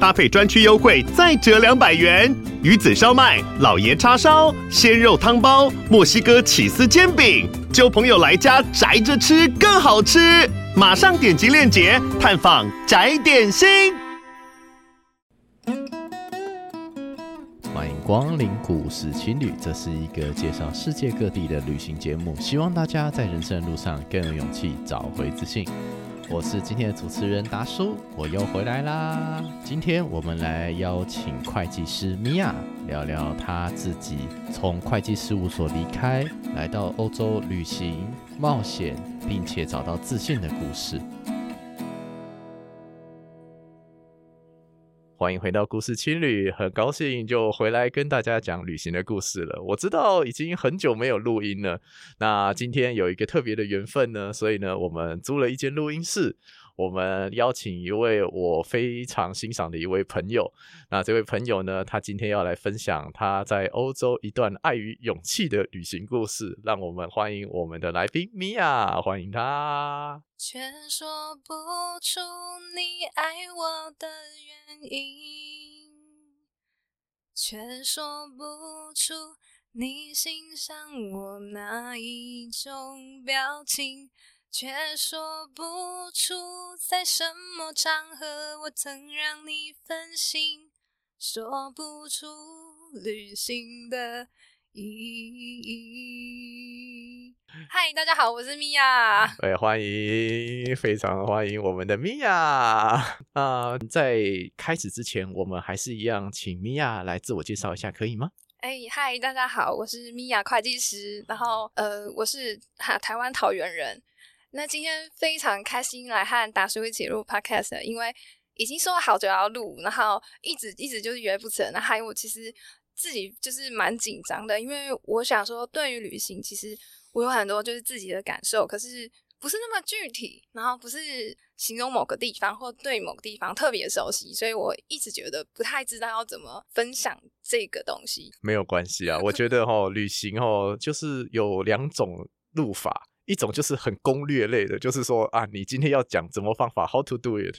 搭配专区优惠再折两百元。鱼子烧麦、老爷叉烧、鲜肉汤包、墨西哥起司煎饼，揪朋友来家宅着吃更好吃。马上点击链接探访宅点心。欢迎光临故事情侣，这是一个介绍世界各地的旅行节目，希望大家在人生路上更有勇气，找回自信。我是今天的主持人达叔，我又回来啦。今天我们来邀请会计师米娅聊聊她自己从会计事务所离开，来到欧洲旅行冒险，并且找到自信的故事。欢迎回到故事青旅，很高兴就回来跟大家讲旅行的故事了。我知道已经很久没有录音了，那今天有一个特别的缘分呢，所以呢，我们租了一间录音室。我们邀请一位我非常欣赏的一位朋友，那这位朋友呢，他今天要来分享他在欧洲一段爱与勇气的旅行故事。让我们欢迎我们的来宾米娅，欢迎他。却说不出你爱我的原因，却说不出你欣赏我哪一种表情。却说不出在什么场合我曾让你分心，说不出旅行的意义。嗨，大家好，我是米娅。对，欢迎，非常欢迎我们的米娅。啊、呃，在开始之前，我们还是一样，请米娅来自我介绍一下，可以吗？哎，嗨，大家好，我是米娅会计师，然后呃，我是哈台湾桃园人。那今天非常开心来和达叔一起录 podcast，因为已经说了好久要录，然后一直一直就是约不成。那还有我其实自己就是蛮紧张的，因为我想说，对于旅行，其实我有很多就是自己的感受，可是不是那么具体，然后不是形容某个地方或对某个地方特别熟悉，所以我一直觉得不太知道要怎么分享这个东西。没有关系啊，我觉得哦，旅行哦就是有两种路法。一种就是很攻略类的，就是说啊，你今天要讲怎么方法，how to do it。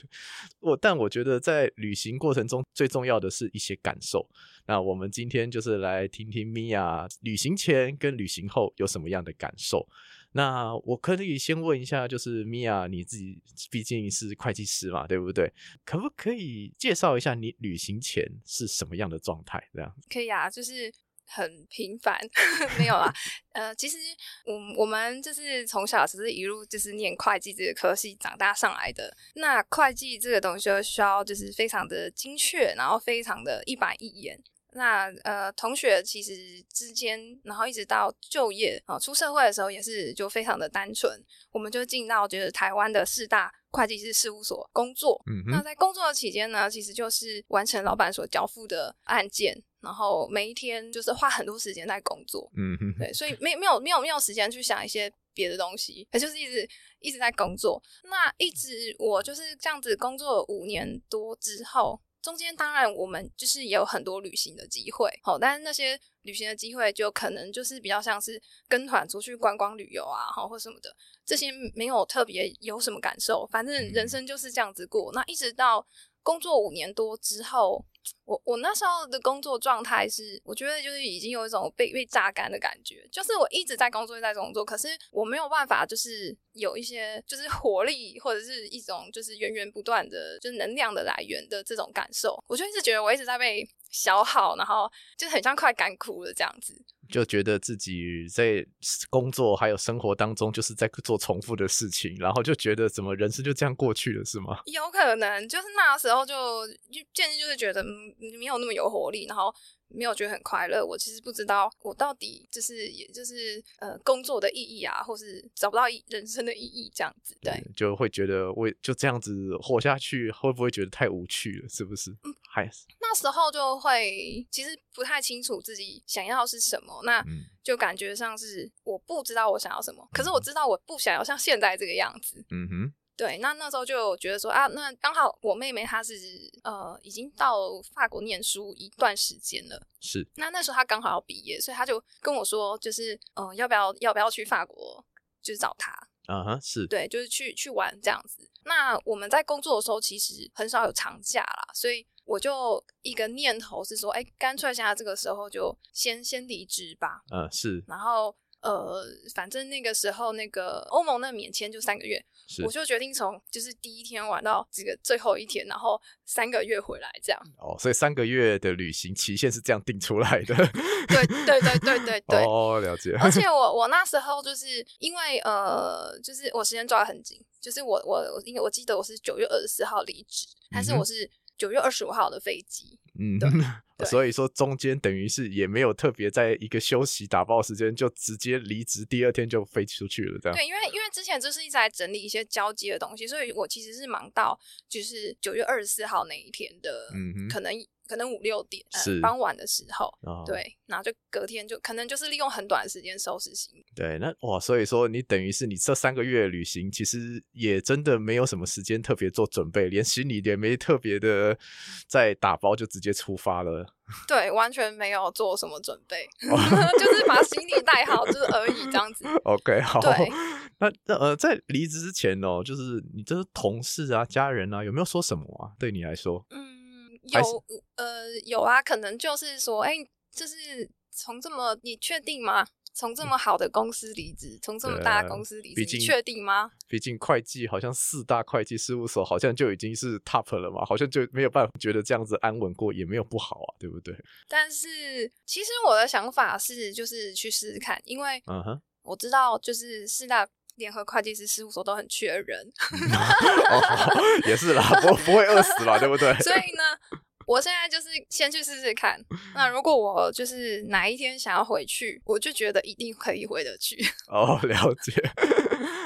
我但我觉得在旅行过程中最重要的是一些感受。那我们今天就是来听听米娅旅行前跟旅行后有什么样的感受。那我可以先问一下，就是米娅你自己毕竟是会计师嘛，对不对？可不可以介绍一下你旅行前是什么样的状态？这样可以啊，就是。很平凡，没有啦。呃，其实我我们就是从小只是一路就是念会计这个科系长大上来的。那会计这个东西就需要就是非常的精确，然后非常的一板一眼。那呃，同学其实之间，然后一直到就业啊、呃，出社会的时候也是就非常的单纯。我们就进到就是台湾的四大会计师事务所工作。嗯，那在工作的期间呢，其实就是完成老板所交付的案件。然后每一天就是花很多时间在工作，嗯哼，对，所以没没有没有没有时间去想一些别的东西，也就是一直一直在工作。那一直我就是这样子工作了五年多之后，中间当然我们就是也有很多旅行的机会，好，但是那些旅行的机会就可能就是比较像是跟团出去观光旅游啊，好或什么的，这些没有特别有什么感受，反正人生就是这样子过。那一直到工作五年多之后。我我那时候的工作状态是，我觉得就是已经有一种被被榨干的感觉，就是我一直在工作，在工作，可是我没有办法，就是有一些就是活力或者是一种就是源源不断的，就是能量的来源的这种感受，我就一直觉得我一直在被消耗，然后就很像快干枯了这样子。就觉得自己在工作还有生活当中就是在做重复的事情，然后就觉得怎么人生就这样过去了，是吗？有可能就是那时候就就渐渐就是觉得，没有那么有活力，然后。没有觉得很快乐，我其实不知道我到底就是也就是呃工作的意义啊，或是找不到人生的意义这样子，对，就会觉得我就这样子活下去，会不会觉得太无趣了？是不是？嗯，还是那时候就会其实不太清楚自己想要是什么，那就感觉上是我不知道我想要什么，可是我知道我不想要像现在这个样子。嗯哼。对，那那时候就觉得说啊，那刚好我妹妹她是呃已经到法国念书一段时间了，是。那那时候她刚好要毕业，所以她就跟我说，就是呃要不要要不要去法国，就是找她。啊哈，是。对，就是去去玩这样子。那我们在工作的时候其实很少有长假啦，所以我就一个念头是说，哎，干脆现在这个时候就先先离职吧。嗯、呃，是。然后。呃，反正那个时候那个欧盟的免签就三个月，我就决定从就是第一天玩到这个最后一天，然后三个月回来这样。哦，所以三个月的旅行期限是这样定出来的。对对对对对对。哦，了解。而且 我我那时候就是因为呃，就是我时间抓得很紧，就是我我因为我记得我是九月二十四号离职，但是我是九月二十五号的飞机。嗯，对。所以说中间等于是也没有特别在一个休息打包时间，就直接离职，第二天就飞出去了，这样。对，因为因为之前就是一直在整理一些交接的东西，所以我其实是忙到就是九月二十四号那一天的，嗯哼，可能。可能五六点是傍晚的时候，哦、对，然后就隔天就可能就是利用很短的时间收拾行李。对，那哇，所以说你等于是你这三个月旅行，其实也真的没有什么时间特别做准备，连行李也没特别的在打包，就直接出发了。对，完全没有做什么准备，哦、就是把行李带好，就是而已这样子。OK，好。对，那那呃，在离职之前哦，就是你这是同事啊、家人啊，有没有说什么啊？对你来说，嗯。有呃有啊，可能就是说，哎、欸，就是从这么你确定吗？从这么好的公司离职，从这么大的公司离职，你确定吗？毕竟会计好像四大会计事务所好像就已经是 top 了嘛，好像就没有办法觉得这样子安稳过也没有不好啊，对不对？但是其实我的想法是，就是去试试看，因为嗯哼，我知道就是四大。联合会计师事务所都很缺人，哦，也是啦，不不会饿死吧，对不对？所以呢，我现在就是先去试试看。那如果我就是哪一天想要回去，我就觉得一定可以回得去。哦，了解。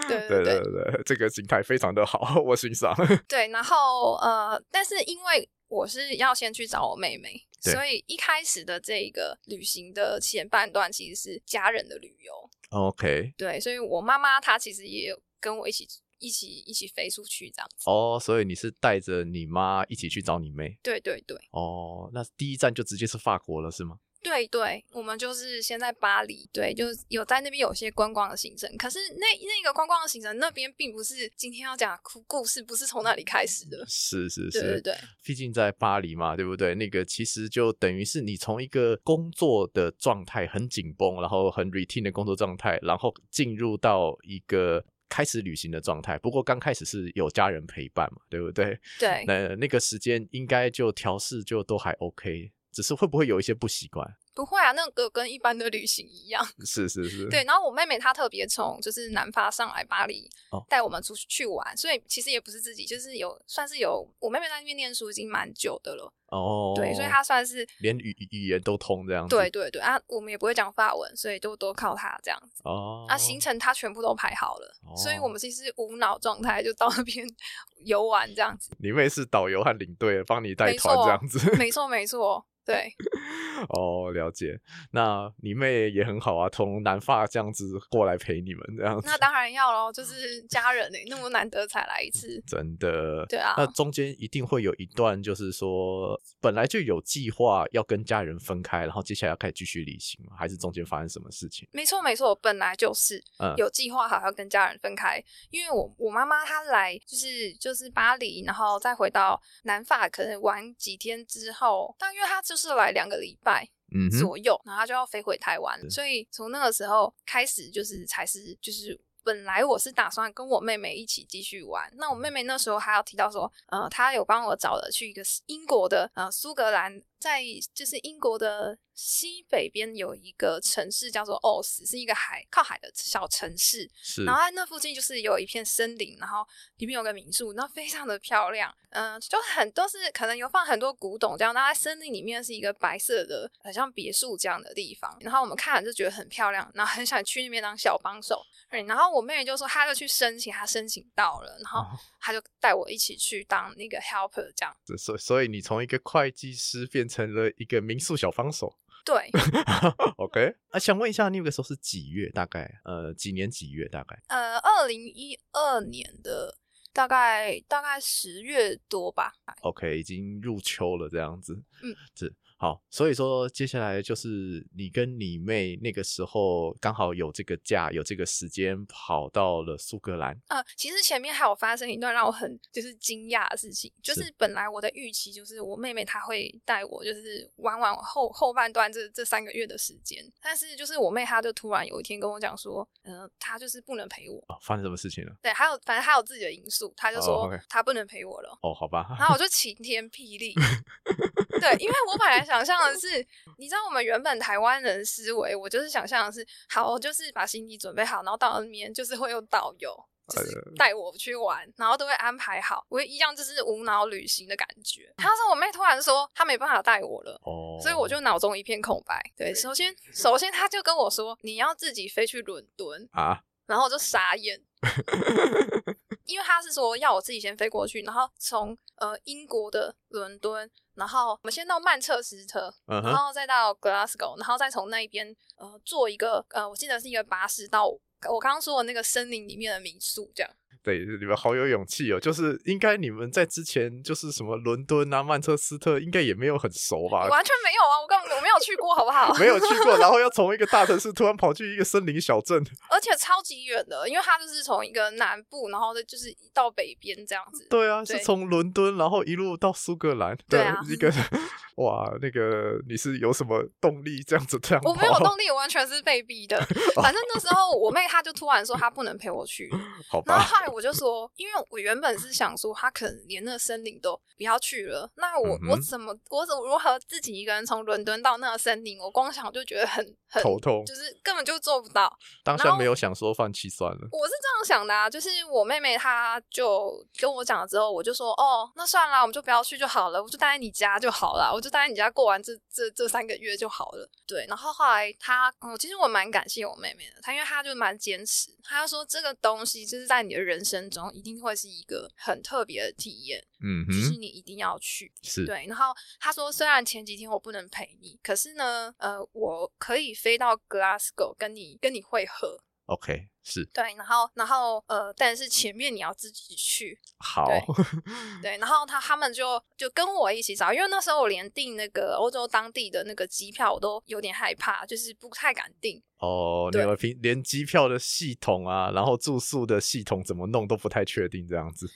对对对对，对，这个心态非常的好，我欣赏。对，然后呃，但是因为我是要先去找我妹妹，所以一开始的这个旅行的前半段其实是家人的旅游。OK，对，所以我妈妈她其实也有跟我一起一起一起飞出去这样子。哦，所以你是带着你妈一起去找你妹？对对对。哦，那第一站就直接是法国了，是吗？对对，我们就是先在巴黎，对，就有在那边有些观光的行程。可是那那个观光的行程，那边并不是今天要讲故故事，不是从那里开始的。是是是，对对对。毕竟在巴黎嘛，对不对？那个其实就等于是你从一个工作的状态很紧绷，然后很 routine 的工作状态，然后进入到一个开始旅行的状态。不过刚开始是有家人陪伴嘛，对不对？对。那那个时间应该就调试就都还 OK。只是会不会有一些不习惯？不会啊，那个跟一般的旅行一样。是是是。对，然后我妹妹她特别从就是南法上来巴黎，带我们出去去玩，所以其实也不是自己，就是有算是有我妹妹在那边念书已经蛮久的了。哦。对，所以她算是连语语言都通这样子。对对对啊，我们也不会讲法文，所以都都靠她这样子。哦。啊，行程她全部都排好了，所以我们其实无脑状态就到那边 游玩这样子。你妹是导游和领队，帮你带团这样子。没错没错。对，哦，了解。那你妹也很好啊，从南法这样子过来陪你们这样子。那当然要喽，就是家人哎，那么难得才来一次，真的。对啊。那中间一定会有一段，就是说本来就有计划要跟家人分开，然后接下来要开始继续旅行吗？还是中间发生什么事情？没错没错，本来就是有计划好要跟家人分开，嗯、因为我我妈妈她来就是就是巴黎，然后再回到南法，可能玩几天之后，但因为她。就是来两个礼拜左右，嗯、然后他就要飞回台湾，所以从那个时候开始，就是才是就是本来我是打算跟我妹妹一起继续玩。那我妹妹那时候还要提到说，呃，她有帮我找了去一个英国的呃苏格兰。在就是英国的西北边有一个城市叫做奥斯，是一个海靠海的小城市。是，然后在那附近就是有一片森林，然后里面有个民宿，然后非常的漂亮。嗯、呃，就很都是可能有放很多古董这样。那在森林里面是一个白色的，很像别墅这样的地方。然后我们看了就觉得很漂亮，然后很想去那边当小帮手。对，然后我妹妹就说她就去申请，她申请到了，然后她就带我一起去当那个 helper 这样。所所以你从一个会计师变成了一个民宿小帮手，对，OK。啊，想问一下，你那个时候是几月？大概呃几年几月？大概呃二零一二年的大概大概十月多吧。OK，已经入秋了，这样子。嗯，是。好，所以说接下来就是你跟你妹那个时候刚好有这个假，有这个时间跑到了苏格兰。呃，其实前面还有发生一段让我很就是惊讶的事情，就是本来我的预期就是我妹妹她会带我就是玩玩后后半段这这三个月的时间，但是就是我妹她就突然有一天跟我讲说，呃，她就是不能陪我。哦，发生什么事情了？对，还有反正她有自己的因素，她就说她不能陪我了。哦，好吧。然后我就晴天霹雳。对，因为我本来想象的是，你知道我们原本台湾人思维，我就是想象的是，好，我就是把行李准备好，然后到那边就是会有导游，就是带我去玩，然后都会安排好，我一样就是无脑旅行的感觉。他说我妹突然说她没办法带我了，哦，所以我就脑中一片空白。对，首先首先他就跟我说你要自己飞去伦敦啊，然后我就傻眼。因为他是说要我自己先飞过去，然后从呃英国的伦敦，然后我们先到曼彻斯特，uh huh. 然后再到 Glasgow，然后再从那边呃坐一个呃我记得是一个巴士到我刚刚说的那个森林里面的民宿这样。对，你们好有勇气哦！就是应该你们在之前就是什么伦敦啊、曼彻斯特，应该也没有很熟吧？完全没有啊！我根本我没有去过，好不好？没有去过，然后要 从一个大城市突然跑去一个森林小镇，而且超级远的，因为它就是从一个南部，然后就是到北边这样子。对啊，对是从伦敦，然后一路到苏格兰。对啊，一个 哇，那个你是有什么动力这样子这样？我没有动力，我完全是被逼的。反正那时候我妹她就突然说她不能陪我去，好吧？然后后来我就说，因为。我原本是想说，他可能连那个森林都不要去了。那我、嗯、我怎么我怎么如何自己一个人从伦敦到那个森林？我光想就觉得很很头痛，就是根本就做不到。当下没有想说放弃算了。我是这样想的啊，就是我妹妹她就跟我讲了之后，我就说哦，那算了，我们就不要去就好了，我就待在你家就好了，我就待在你家过完这这这三个月就好了。对，然后后来她，嗯，其实我蛮感谢我妹妹的，她因为她就蛮坚持，她就说这个东西就是在你的人生中一定。会是一个很特别的体验，嗯哼，就是你一定要去，是对。然后他说，虽然前几天我不能陪你，可是呢，呃，我可以飞到 Glasgow 跟你跟你会合，OK，是对。然后，然后，呃，但是前面你要自己去，好，对，对。然后他他们就就跟我一起找，因为那时候我连订那个欧洲当地的那个机票我都有点害怕，就是不太敢订。哦，你们平连机票的系统啊，然后住宿的系统怎么弄都不太确定，这样子，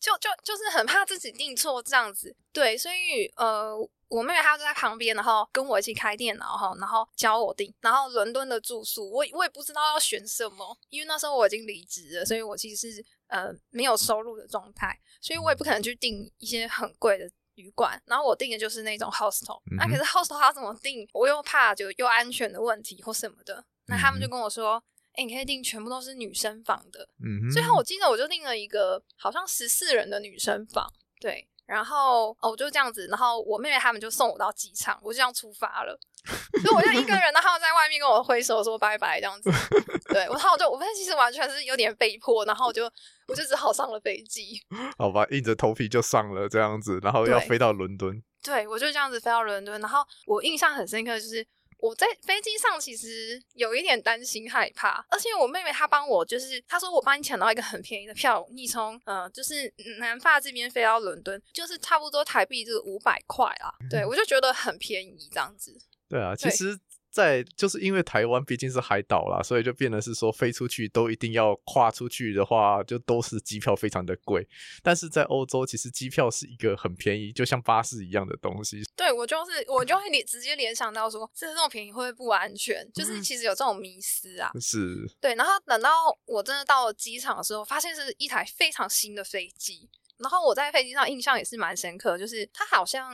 就就就是很怕自己订错这样子。对，所以呃，我妹妹她就在旁边，然后跟我一起开电脑哈，然后教我订。然后伦敦的住宿，我我也不知道要选什么，因为那时候我已经离职了，所以我其实是呃没有收入的状态，所以我也不可能去订一些很贵的。旅馆，然后我订的就是那种 hostel，那、嗯啊、可是 hostel 它怎么订？我又怕就又安全的问题或什么的，那他们就跟我说，哎、你可以订全部都是女生房的，嗯哼，所以我记得我就订了一个好像十四人的女生房，对，然后哦我就这样子，然后我妹妹他们就送我到机场，我就这样出发了。所以我就一个人，然后在外面跟我挥手说拜拜这样子。对，然后我就我发现其实完全是有点被迫，然后我就我就只好上了飞机。好吧，硬着头皮就上了这样子，然后要飞到伦敦。对，我就这样子飞到伦敦。然后我印象很深刻，就是我在飞机上其实有一点担心害怕，而且我妹妹她帮我，就是她说我帮你抢到一个很便宜的票，你从呃就是南法这边飞到伦敦，就是差不多台币就是五百块啊。对，我就觉得很便宜这样子。对啊，其实，在就是因为台湾毕竟是海岛啦，所以就变得是说飞出去都一定要跨出去的话，就都是机票非常的贵。但是在欧洲，其实机票是一个很便宜，就像巴士一样的东西。对，我就是我就会联直接联想到说，这这种便宜会不会不安全？就是其实有这种迷思啊。是。对，然后等到我真的到了机场的时候，发现是一台非常新的飞机。然后我在飞机上印象也是蛮深刻，就是它好像。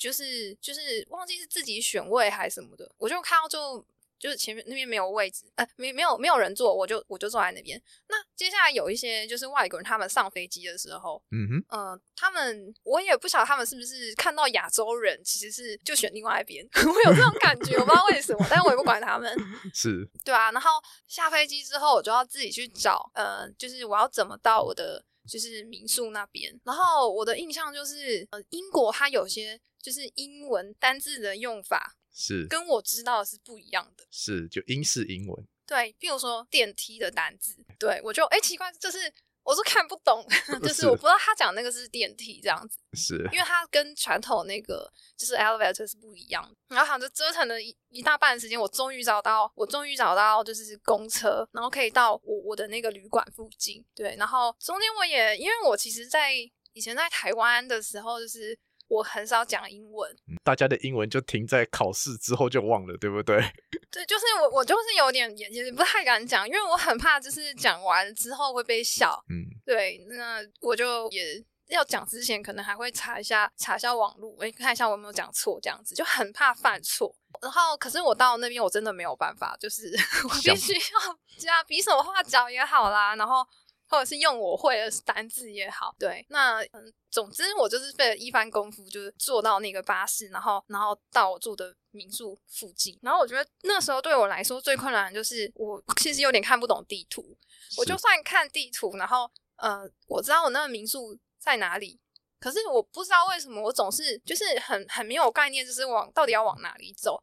就是就是忘记是自己选位还是什么的，我就看到就就是前面那边没有位置，呃，没没有没有人坐，我就我就坐在那边。那接下来有一些就是外国人，他们上飞机的时候，嗯哼，呃，他们我也不晓得他们是不是看到亚洲人，其实是就选另外一边，我有这种感觉，我不知道为什么，但是我也不管他们，是对啊。然后下飞机之后，我就要自己去找，呃，就是我要怎么到我的就是民宿那边。然后我的印象就是，呃，英国它有些。就是英文单字的用法是跟我知道的是不一样的，是就英式英文。对，比如说电梯的单字，对我就哎奇怪，就是我是看不懂，就是我不知道他讲那个是电梯这样子，是因为他跟传统那个就是 elevator 是不一样的。然后好像就折腾了一一大半的时间，我终于找到，我终于找到就是公车，然后可以到我我的那个旅馆附近。对，然后中间我也因为我其实，在以前在台湾的时候，就是。我很少讲英文，大家的英文就停在考试之后就忘了，对不对？对，就是我，我就是有点也也不太敢讲，因为我很怕就是讲完之后会被笑。嗯，对，那我就也要讲之前可能还会查一下查一下网络，哎，看一下我有没有讲错，这样子就很怕犯错。然后，可是我到那边我真的没有办法，就是 我必须要 加比手画脚也好啦，然后。或者是用我会的单字也好，对，那嗯，总之我就是费了一番功夫，就是坐到那个巴士，然后然后到我住的民宿附近。然后我觉得那时候对我来说最困难的就是我其实有点看不懂地图，我就算看地图，然后呃，我知道我那个民宿在哪里，可是我不知道为什么我总是就是很很没有概念，就是往到底要往哪里走。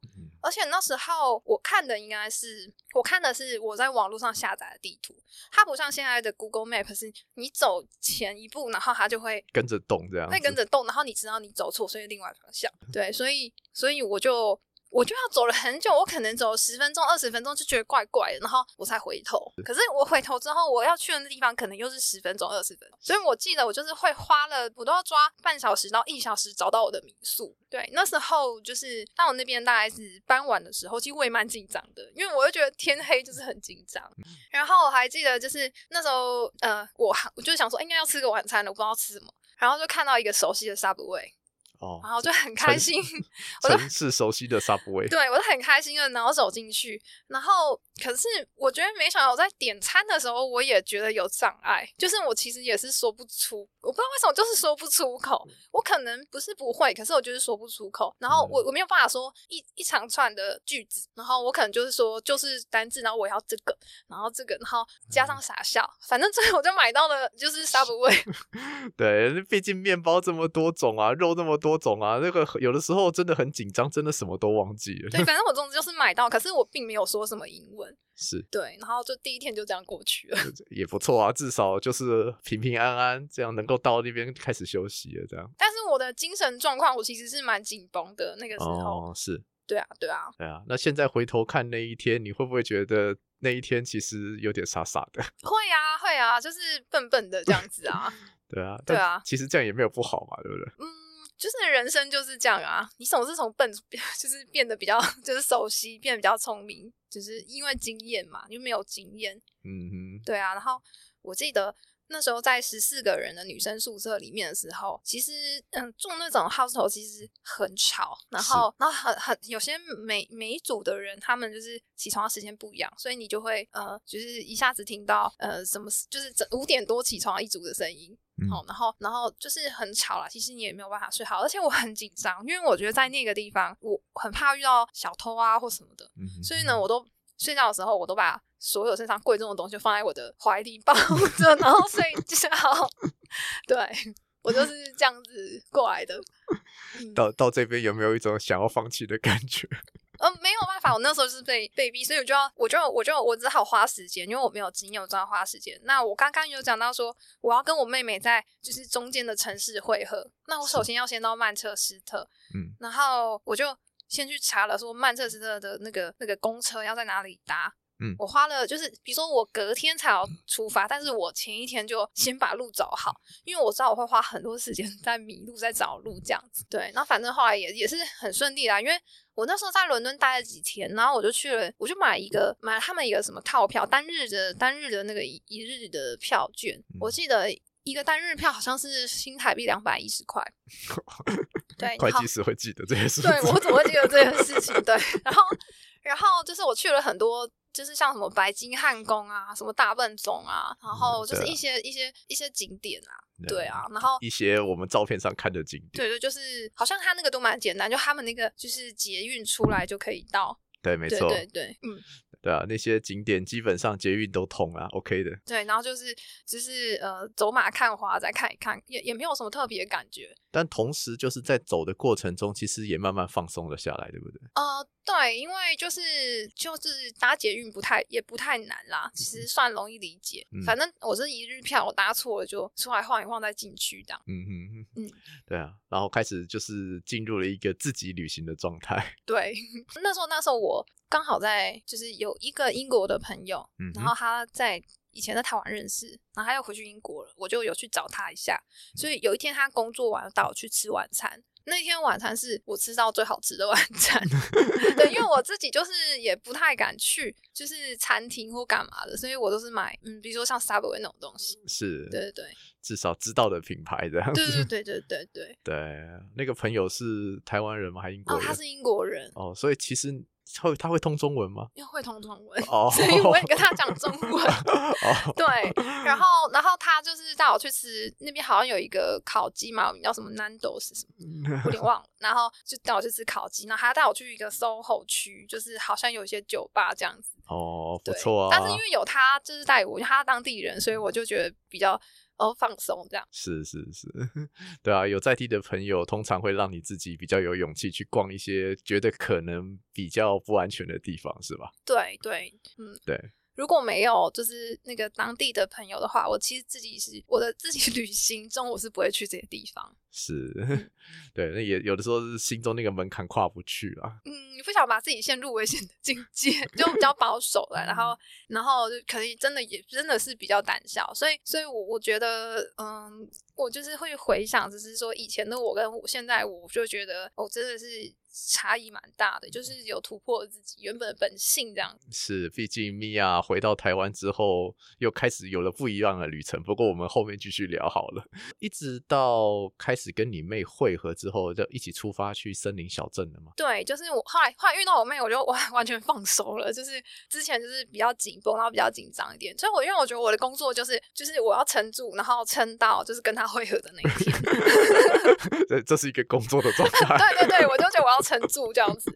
而且那时候我看的应该是，我看的是我在网络上下载的地图，它不像现在的 Google Map，是你走前一步，然后它就会跟着动这样，会跟着动，然后你知道你走错，所以另外方向。对，所以所以我就。我就要走了很久，我可能走十分钟、二十分钟就觉得怪怪的，然后我才回头。可是我回头之后，我要去的那地方可能又是十分钟、二十分钟，所以我记得我就是会花了，我都要抓半小时到一小时找到我的民宿。对，那时候就是到我那边大概是傍晚的时候，其实我也蛮紧张的，因为我就觉得天黑就是很紧张。然后我还记得就是那时候，呃，我我就想说应该要吃个晚餐了，我不知道吃什么，然后就看到一个熟悉的 Subway。哦，然后就很开心，城市熟悉的 Subway，对，我就很开心的，然后走进去，然后可是我觉得没想到我在点餐的时候，我也觉得有障碍，就是我其实也是说不出，我不知道为什么就是说不出口，我可能不是不会，可是我就是说不出口，然后我我没有办法说一一长串的句子，然后我可能就是说就是单字，然后我要这个，然后这个，然后加上傻笑，反正最后我就买到了就是 Subway，对，毕竟面包这么多种啊，肉这么多。多种啊，那个有的时候真的很紧张，真的什么都忘记了。对，反正我总之就是买到，可是我并没有说什么英文。是对，然后就第一天就这样过去了，也不错啊，至少就是平平安安，这样能够到那边开始休息了。这样，但是我的精神状况，我其实是蛮紧绷的。那个时候，哦，是，对啊，对啊，对啊。那现在回头看那一天，你会不会觉得那一天其实有点傻傻的？会啊，会啊，就是笨笨的这样子啊。对啊，对啊，其实这样也没有不好嘛，对不对？嗯。就是人生就是这样啊，你总是从笨，就是变得比较，就是熟悉，变得比较聪明，就是因为经验嘛，因为没有经验，嗯哼，对啊。然后我记得那时候在十四个人的女生宿舍里面的时候，其实嗯，住那种 hostel 其实很吵，然后然后很很有些每每一组的人，他们就是起床的时间不一样，所以你就会呃，就是一下子听到呃什么，就是五点多起床一组的声音。好、嗯，然后，然后就是很吵啦。其实你也没有办法睡好，而且我很紧张，因为我觉得在那个地方，我很怕遇到小偷啊或什么的。嗯、所以呢，我都睡觉的时候，我都把所有身上贵重的东西放在我的怀里抱着，然后睡 觉。对，我就是这样子过来的。到到这边有没有一种想要放弃的感觉？呃，没有办法，我那时候就是被被逼，所以我就要，我就，我就，我只好花时间，因为我没有经验，我只好花时间。那我刚刚有讲到说，我要跟我妹妹在就是中间的城市汇合。那我首先要先到曼彻斯特，嗯，然后我就先去查了，说曼彻斯特的那个那个公车要在哪里搭。嗯，我花了就是，比如说我隔天才要出发，但是我前一天就先把路找好，因为我知道我会花很多时间 在迷路，在找路这样子。对，然后反正后来也也是很顺利啦，因为我那时候在伦敦待了几天，然后我就去了，我就买一个买了他们一个什么套票，单日的单日的那个一一日的票券，我记得一个单日票好像是新台币两百一十块。对，会计师会记得这些事情。对，我怎么会记得这件事情？对，然后然后就是我去了很多。就是像什么白金汉宫啊，什么大笨钟啊，然后就是一些、嗯啊、一些一些景点啊，对啊，然后一些我们照片上看的景点，对对，就是好像他那个都蛮简单，就他们那个就是捷运出来就可以到，对，没错，对对对，嗯。对啊，那些景点基本上捷运都通啊，OK 的。对，然后就是就是呃，走马看花，再看一看，也也没有什么特别的感觉。但同时就是在走的过程中，其实也慢慢放松了下来，对不对？呃，对，因为就是就是搭捷运不太也不太难啦，其实算容易理解。嗯、反正我是一日票，我搭错了就出来晃一晃再进去这样。嗯嗯嗯嗯，对啊，然后开始就是进入了一个自己旅行的状态。对，那时候那时候我。刚好在就是有一个英国的朋友，嗯、然后他在以前在台湾认识，然后他又回去英国了，我就有去找他一下。所以有一天他工作完到我去吃晚餐，那天晚餐是我吃到最好吃的晚餐。对，因为我自己就是也不太敢去，就是餐厅或干嘛的，所以我都是买嗯，比如说像 Subway 那种东西。是，对对对，至少知道的品牌这样子。对对对对对对。对，那个朋友是台湾人吗？还是英国人？哦，他是英国人。哦，所以其实。会他会通中文吗？因为会通中文，oh. 所以我也跟他讲中 文。Oh. 对，然后然后他就是带我去吃那边好像有一个烤鸡嘛，叫什么 Nando's 什么，有点忘了。然后就带我去吃烤鸡，然后还带我去一个 SOHO 区，就是好像有一些酒吧这样子。哦，oh, 不错啊。但是因为有他就是带我，他当地人，所以我就觉得比较。哦，放松这样是是是，对啊，有在地的朋友通常会让你自己比较有勇气去逛一些觉得可能比较不安全的地方，是吧？对对，嗯，对。如果没有就是那个当地的朋友的话，我其实自己是我的自己旅行中，我是不会去这些地方。是，对，那也有的时候是心中那个门槛跨不去啊。嗯，你不想把自己陷入危险的境界，就比较 保守了，然后，然后就可能真的也真的是比较胆小，所以，所以我我觉得，嗯，我就是会回想，只是说以前的我跟我现在，我就觉得，我真的是。差异蛮大的，就是有突破自己原本的本性这样。是，毕竟米娅回到台湾之后，又开始有了不一样的旅程。不过我们后面继续聊好了。一直到开始跟你妹会合之后，就一起出发去森林小镇了吗？对，就是我后来后来遇到我妹，我就完 完全放手了。就是之前就是比较紧绷，然后比较紧张一点。所以我因为我觉得我的工作就是就是我要撑住，然后撑到就是跟她会合的那一天。这这是一个工作的状态。对对对，我就觉得我要。撑住这样子，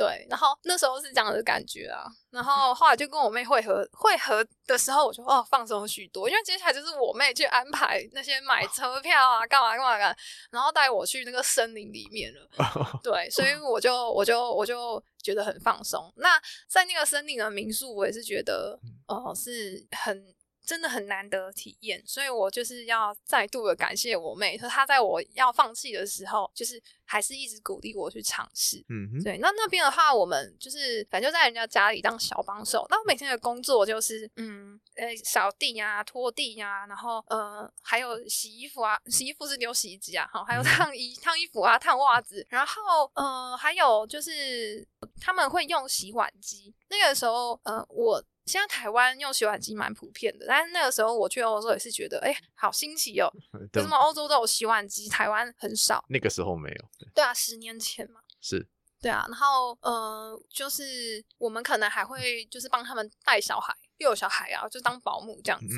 对，然后那时候是这样的感觉啊，然后后来就跟我妹会合，会合的时候我就哦放松许多，因为接下来就是我妹去安排那些买车票啊，干嘛干嘛干嘛，然后带我去那个森林里面了，对，所以我就我就我就觉得很放松。那在那个森林的民宿，我也是觉得哦、呃、是很。真的很难得体验，所以我就是要再度的感谢我妹，说她在我要放弃的时候，就是还是一直鼓励我去尝试。嗯哼，对。那那边的话，我们就是反正就在人家家里当小帮手。那我每天的工作就是，嗯，呃，扫地呀、拖地呀，然后呃，还有洗衣服啊，洗衣服是丢洗衣机啊，好，还有烫衣烫衣服啊，烫袜子，然后呃，还有就是他们会用洗碗机。那个时候，呃，我。现在台湾用洗碗机蛮普遍的，但是那个时候我去欧洲也是觉得，哎、欸，好新奇哦！为什么欧洲都有洗碗机，台湾很少？那个时候没有。对，对啊，十年前嘛。是。对啊，然后呃，就是我们可能还会就是帮他们带小孩，又有小孩啊，就当保姆这样子。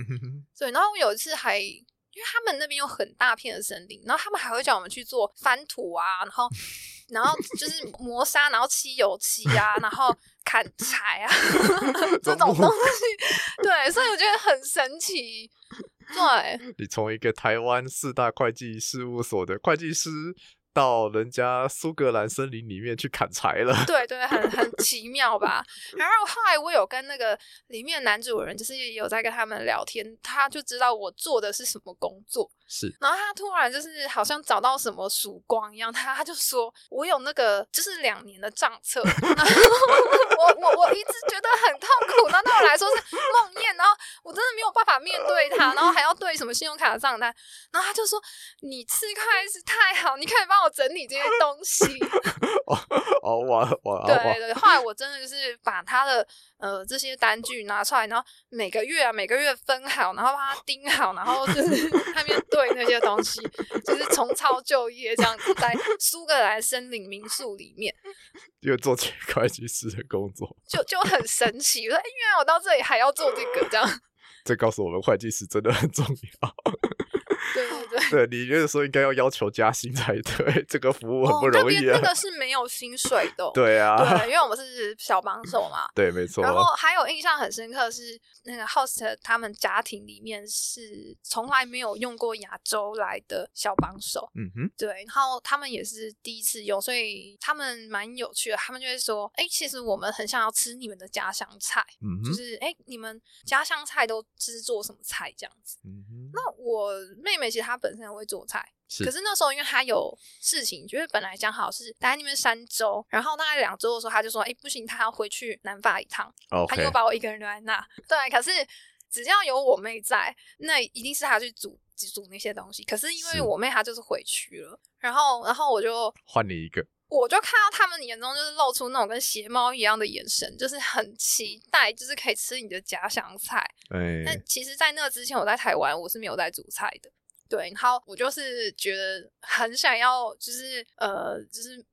对，然后我有一次还。因为他们那边有很大片的森林，然后他们还会叫我们去做翻土啊，然后，然后就是磨砂，然后漆油漆啊，然后砍柴啊 这种东西。对，所以我觉得很神奇。对，你从一个台湾四大会计事务所的会计师。到人家苏格兰森林里面去砍柴了，对对，很很奇妙吧。然后后来我有跟那个里面男主人，就是有在跟他们聊天，他就知道我做的是什么工作。是，然后他突然就是好像找到什么曙光一样，他他就说我有那个就是两年的账册，然后我我我一直觉得很痛苦，那对我来说是梦魇，然后我真的没有办法面对他，然后还要对什么信用卡的账单，然后他就说你吃开是太好，你可以帮我整理这些东西。哦哦，我我对对，后来我真的就是把他的呃这些单据拿出来，然后每个月啊每个月分好，然后把它钉好，然后就是 那边对。那些东西，就是重操旧业这样子，在苏格兰森林民宿里面，又做起会计师的工作，就就很神奇。我说，哎，原来我到这里还要做这个，这样。这告诉我们，会计师真的很重要。对 对对。对，你那个时候应该要要求加薪才对，这个服务很不容易啊。哦、那边那个是没有薪水的。对啊，对，因为我们是小帮手嘛。对，没错。然后还有印象很深刻是那个 host 他们家庭里面是从来没有用过亚洲来的小帮手。嗯哼。对，然后他们也是第一次用，所以他们蛮有趣的。他们就会说：“哎，其实我们很想要吃你们的家乡菜，嗯哼，就是哎，你们家乡菜都是做什么菜这样子。”嗯哼。那我妹妹妹其实她本身很会做菜，是。可是那时候因为她有事情，就是本来讲好是待在那边三周，然后大概两周的时候，她就说：“哎，不行，她要回去南法一趟。” Okay. 她又把我一个人留在那。对，可是只要有我妹在，那一定是她去煮。煮那些东西，可是因为我妹她就是回去了，然后然后我就换你一个，我就看到他们眼中就是露出那种跟邪猫一样的眼神，就是很期待，就是可以吃你的家乡菜。哎，但其实，在那之前我在台湾，我是没有在煮菜的。对，然后我就是觉得很想要，就是呃，就是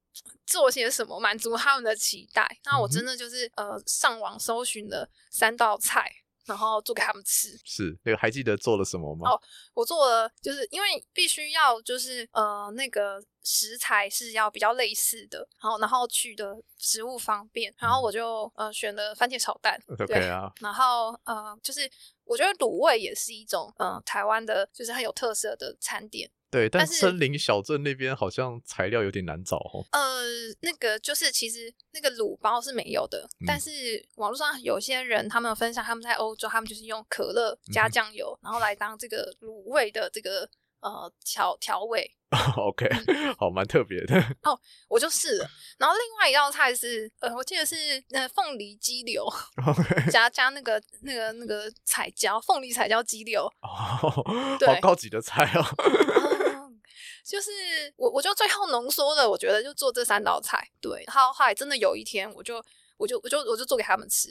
做些什么满足他们的期待。那我真的就是、嗯、呃，上网搜寻了三道菜。然后做给他们吃，是那个还记得做了什么吗？哦，我做了，就是因为必须要就是呃那个食材是要比较类似的，然后然后取的食物方便，然后我就呃选了番茄炒蛋，OK 啊，然后呃就是我觉得卤味也是一种呃台湾的，就是很有特色的餐点。对，但森林小镇那边好像材料有点难找哦。呃，那个就是其实那个卤包是没有的，嗯、但是网络上有些人他们有分享，他们在欧洲，他们就是用可乐加酱油，嗯、然后来当这个卤味的这个呃调调味。OK，好，蛮特别的。哦，我就试了。然后另外一道菜是呃，我记得是那凤梨鸡柳 加加那个那个那个彩椒，凤梨彩椒鸡柳。哦，对，好高级的菜哦。就是我，我就最后浓缩的，我觉得就做这三道菜。对，然后后来真的有一天，我就，我就，我就，我就做给他们吃。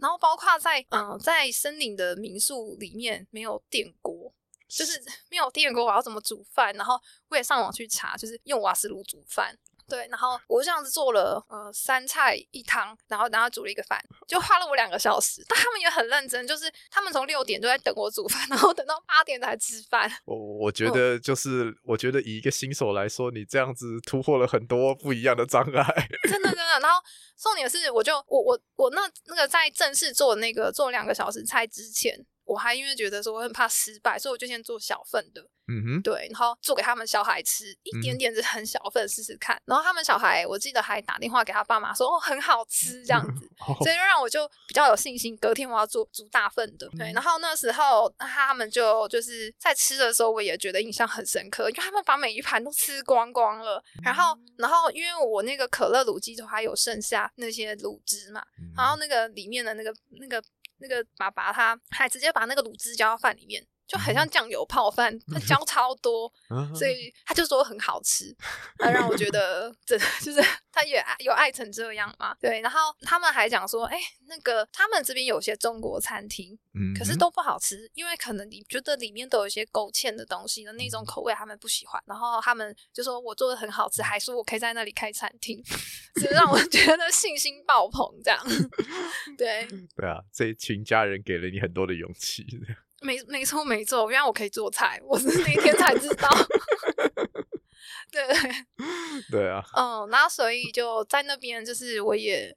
然后包括在，嗯、呃，在森林的民宿里面没有电锅，就是 没有电锅，我要怎么煮饭？然后我也上网去查，就是用瓦斯炉煮饭。对，然后我就这样子做了，呃，三菜一汤，然后然后煮了一个饭，就花了我两个小时。但他们也很认真，就是他们从六点就在等我煮饭，然后等到八点才吃饭。我我觉得就是，嗯、我觉得以一个新手来说，你这样子突破了很多不一样的障碍。真的真的。然后重点是，我就我我我那那个在正式做那个做两个小时菜之前。我还因为觉得说我很怕失败，所以我就先做小份的，嗯哼，对，然后做给他们小孩吃，一点点是很小份试试看。嗯、然后他们小孩，我记得还打电话给他爸妈说哦很好吃这样子，嗯、所以就让我就比较有信心。隔天我要做煮大份的，对。然后那时候他们就就是在吃的时候，我也觉得印象很深刻，因为他们把每一盘都吃光光了。然后，然后因为我那个可乐卤鸡头还有剩下那些卤汁嘛，然后那个里面的那个那个。那个爸爸他还直接把那个卤汁浇到饭里面，就很像酱油泡饭，它浇超多，所以他就说很好吃，他让我觉得真的就是他也有爱成这样嘛。对，然后他们还讲说，哎，那个他们这边有些中国餐厅，可是都不好吃，因为可能你觉得里面都有一些勾芡的东西的那种口味，他们不喜欢。然后他们就说我做的很好吃，还说我可以在那里开餐厅，就让我觉得信心爆棚这样。对，对啊，这一群家人给了你很多的勇气。没没错没错，原来我可以做菜，我是那一天才知道。对 对啊，嗯，那所以就在那边，就是我也。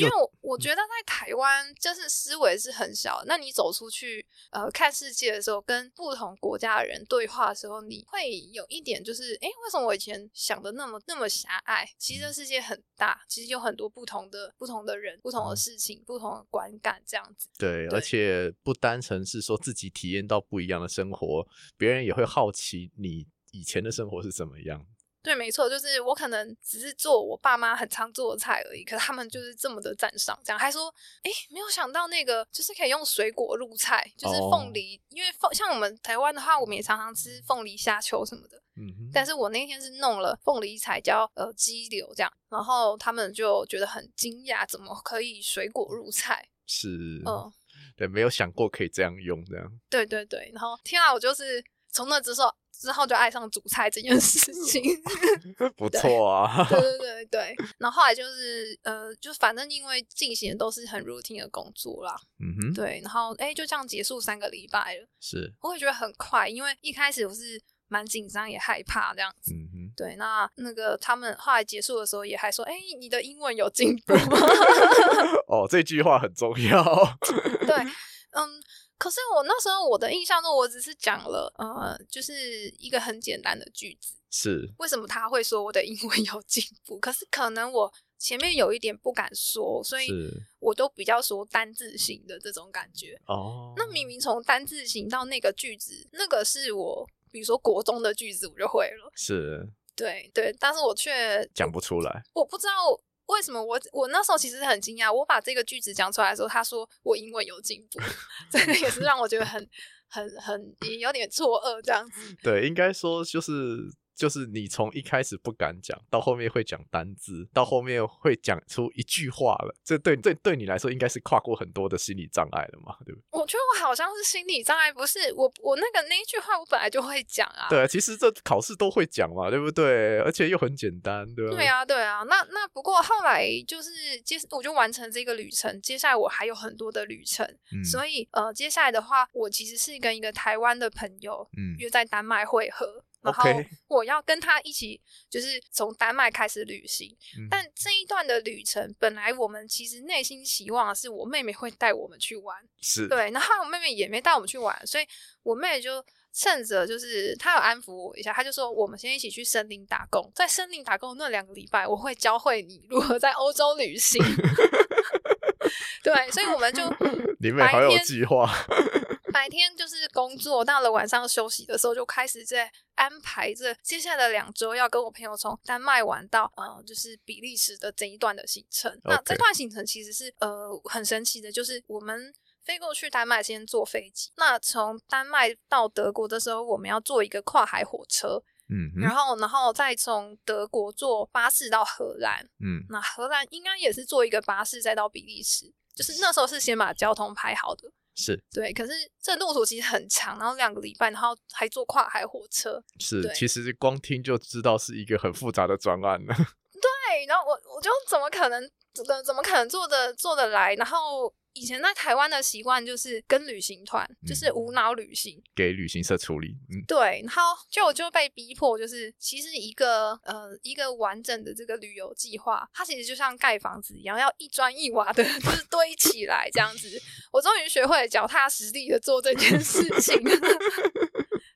因为我我觉得在台湾就是思维是很小，那你走出去呃看世界的时候，跟不同国家的人对话的时候，你会有一点就是，哎，为什么我以前想的那么那么狭隘？其实这世界很大，其实有很多不同的不同的人、不同的事情、嗯、不同的观感这样子。对，对而且不单纯是说自己体验到不一样的生活，别人也会好奇你以前的生活是怎么样。对，没错，就是我可能只是做我爸妈很常做的菜而已，可是他们就是这么的赞赏，这样还说，哎，没有想到那个就是可以用水果入菜，就是凤梨，哦、因为凤像我们台湾的话，我们也常常吃凤梨虾球什么的，嗯哼，但是我那天是弄了凤梨彩椒呃鸡柳这样，然后他们就觉得很惊讶，怎么可以水果入菜？是，嗯，对，没有想过可以这样用这样，对对对，然后天啊，我就是从那之后。之后就爱上煮菜这件事情，不错啊。对对对对，然后后来就是呃，就反正因为进行的都是很 routine 的工作啦，嗯哼，对，然后哎就这样结束三个礼拜了，是，我会觉得很快，因为一开始我是蛮紧张也害怕这样子。嗯哼，对，那那个他们后来结束的时候也还说：“哎、欸，你的英文有进步吗？” 哦，这句话很重要。对，嗯。可是我那时候我的印象中，我只是讲了呃，就是一个很简单的句子。是。为什么他会说我的英文有进步？可是可能我前面有一点不敢说，所以我都比较说单字型的这种感觉。哦。那明明从单字型到那个句子，那个是我比如说国中的句子，我就会了。是。对对，但是我却讲不出来。我不知道。为什么我我那时候其实很惊讶，我把这个句子讲出来的时候，他说我英文有进步，这个也是让我觉得很很很也有点错愕这样子。对，应该说就是。就是你从一开始不敢讲，到后面会讲单字，到后面会讲出一句话了。这对对对你来说，应该是跨过很多的心理障碍了嘛？对不对？我觉得我好像是心理障碍，不是我我那个那一句话，我本来就会讲啊。对啊，其实这考试都会讲嘛，对不对？而且又很简单，对吧？对啊，对啊。那那不过后来就是接，我就完成这个旅程。接下来我还有很多的旅程，嗯、所以呃，接下来的话，我其实是跟一个台湾的朋友，嗯，约在丹麦会合。然后我要跟他一起，就是从丹麦开始旅行。嗯。但这一段的旅程，本来我们其实内心希望的是我妹妹会带我们去玩，是对。然后我妹妹也没带我们去玩，所以我妹妹就趁着就是她有安抚我一下，她就说我们先一起去森林打工，在森林打工那两个礼拜，我会教会你如何在欧洲旅行。对，所以我们就你妹好有计划。白天就是工作，到了晚上休息的时候，就开始在安排着接下来的两周要跟我朋友从丹麦玩到呃，就是比利时的这一段的行程。Okay. 那这段行程其实是呃很神奇的，就是我们飞过去丹麦先坐飞机，那从丹麦到德国的时候，我们要坐一个跨海火车，嗯，然后然后再从德国坐巴士到荷兰，嗯，那荷兰应该也是坐一个巴士再到比利时，就是那时候是先把交通排好的。是对，可是这路途其实很长，然后两个礼拜，然后还坐跨海火车。是，其实光听就知道是一个很复杂的专案了。对，然后我我就怎么可能怎么怎么可能做的做得来？然后。以前在台湾的习惯就是跟旅行团，嗯，就是无脑旅行，给旅行社处理。嗯，对，然后就我就被逼迫，就是其实一个呃一个完整的这个旅游计划，它其实就像盖房子一样，要一砖一瓦的，就是堆起来这样子。我终于学会了脚踏实地的做这件事情。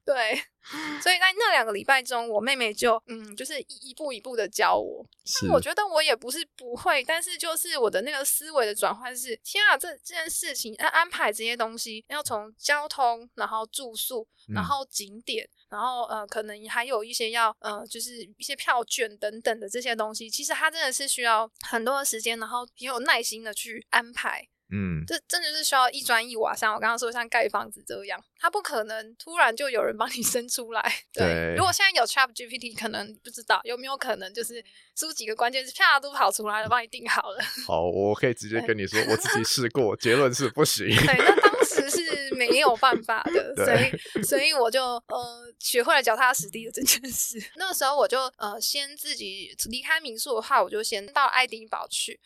对，所以在那两个礼拜中，我妹妹就嗯，就是一步一步的教我。那，我觉得我也不是不会，但是就是我的那个思维的转换是：天啊，这这件事情要安排这些东西，要从交通，然后住宿，然后景点，嗯、然后呃，可能还有一些要呃，就是一些票券等等的这些东西，其实它真的是需要很多的时间，然后也有耐心的去安排。嗯，这真的是需要一砖一瓦，像我刚刚说，像盖房子这样，它不可能突然就有人帮你 生出来。对，对，如果现在有 ChatGPT，可能不知道有没有可能，就是输几个关键字，啪都跑出来了，帮你定好了。好，我可以直接跟你说，我自己试过，结论是不行。对，那当时是没有办法的，所以所以我就呃学会了脚踏实地的这件事。那个时候我就呃先自己离开民宿的话，我就先到爱丁堡去，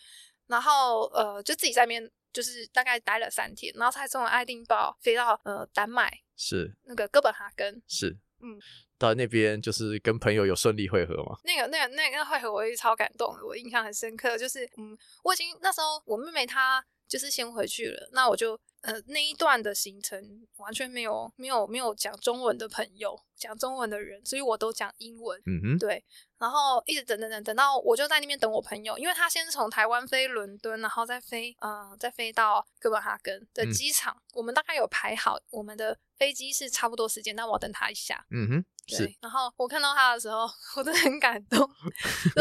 然后呃就自己在那边。就是大概待了三天，然后才从爱丁堡飞到呃丹麦，是。那个哥本哈根，是嗯，到那边就是跟朋友有顺利会合吗？那个那个那个会合我也超感动的，我印象很深刻，就是嗯，我已经那时候我妹妹她就是先回去了，那我就呃那一段的行程完全没有没有没有讲中文的朋友，讲中文的人，所以我都讲英文，嗯哼，对。然后一直等等等等到我就在那边等我朋友，因为他先从台湾飞伦敦，然后再飞呃再飞到哥本哈根的机场，嗯，我们大概有排好我们的飞机是差不多时间，那我要等他一下。嗯哼，对。然后我看到他的时候，我真的很感动。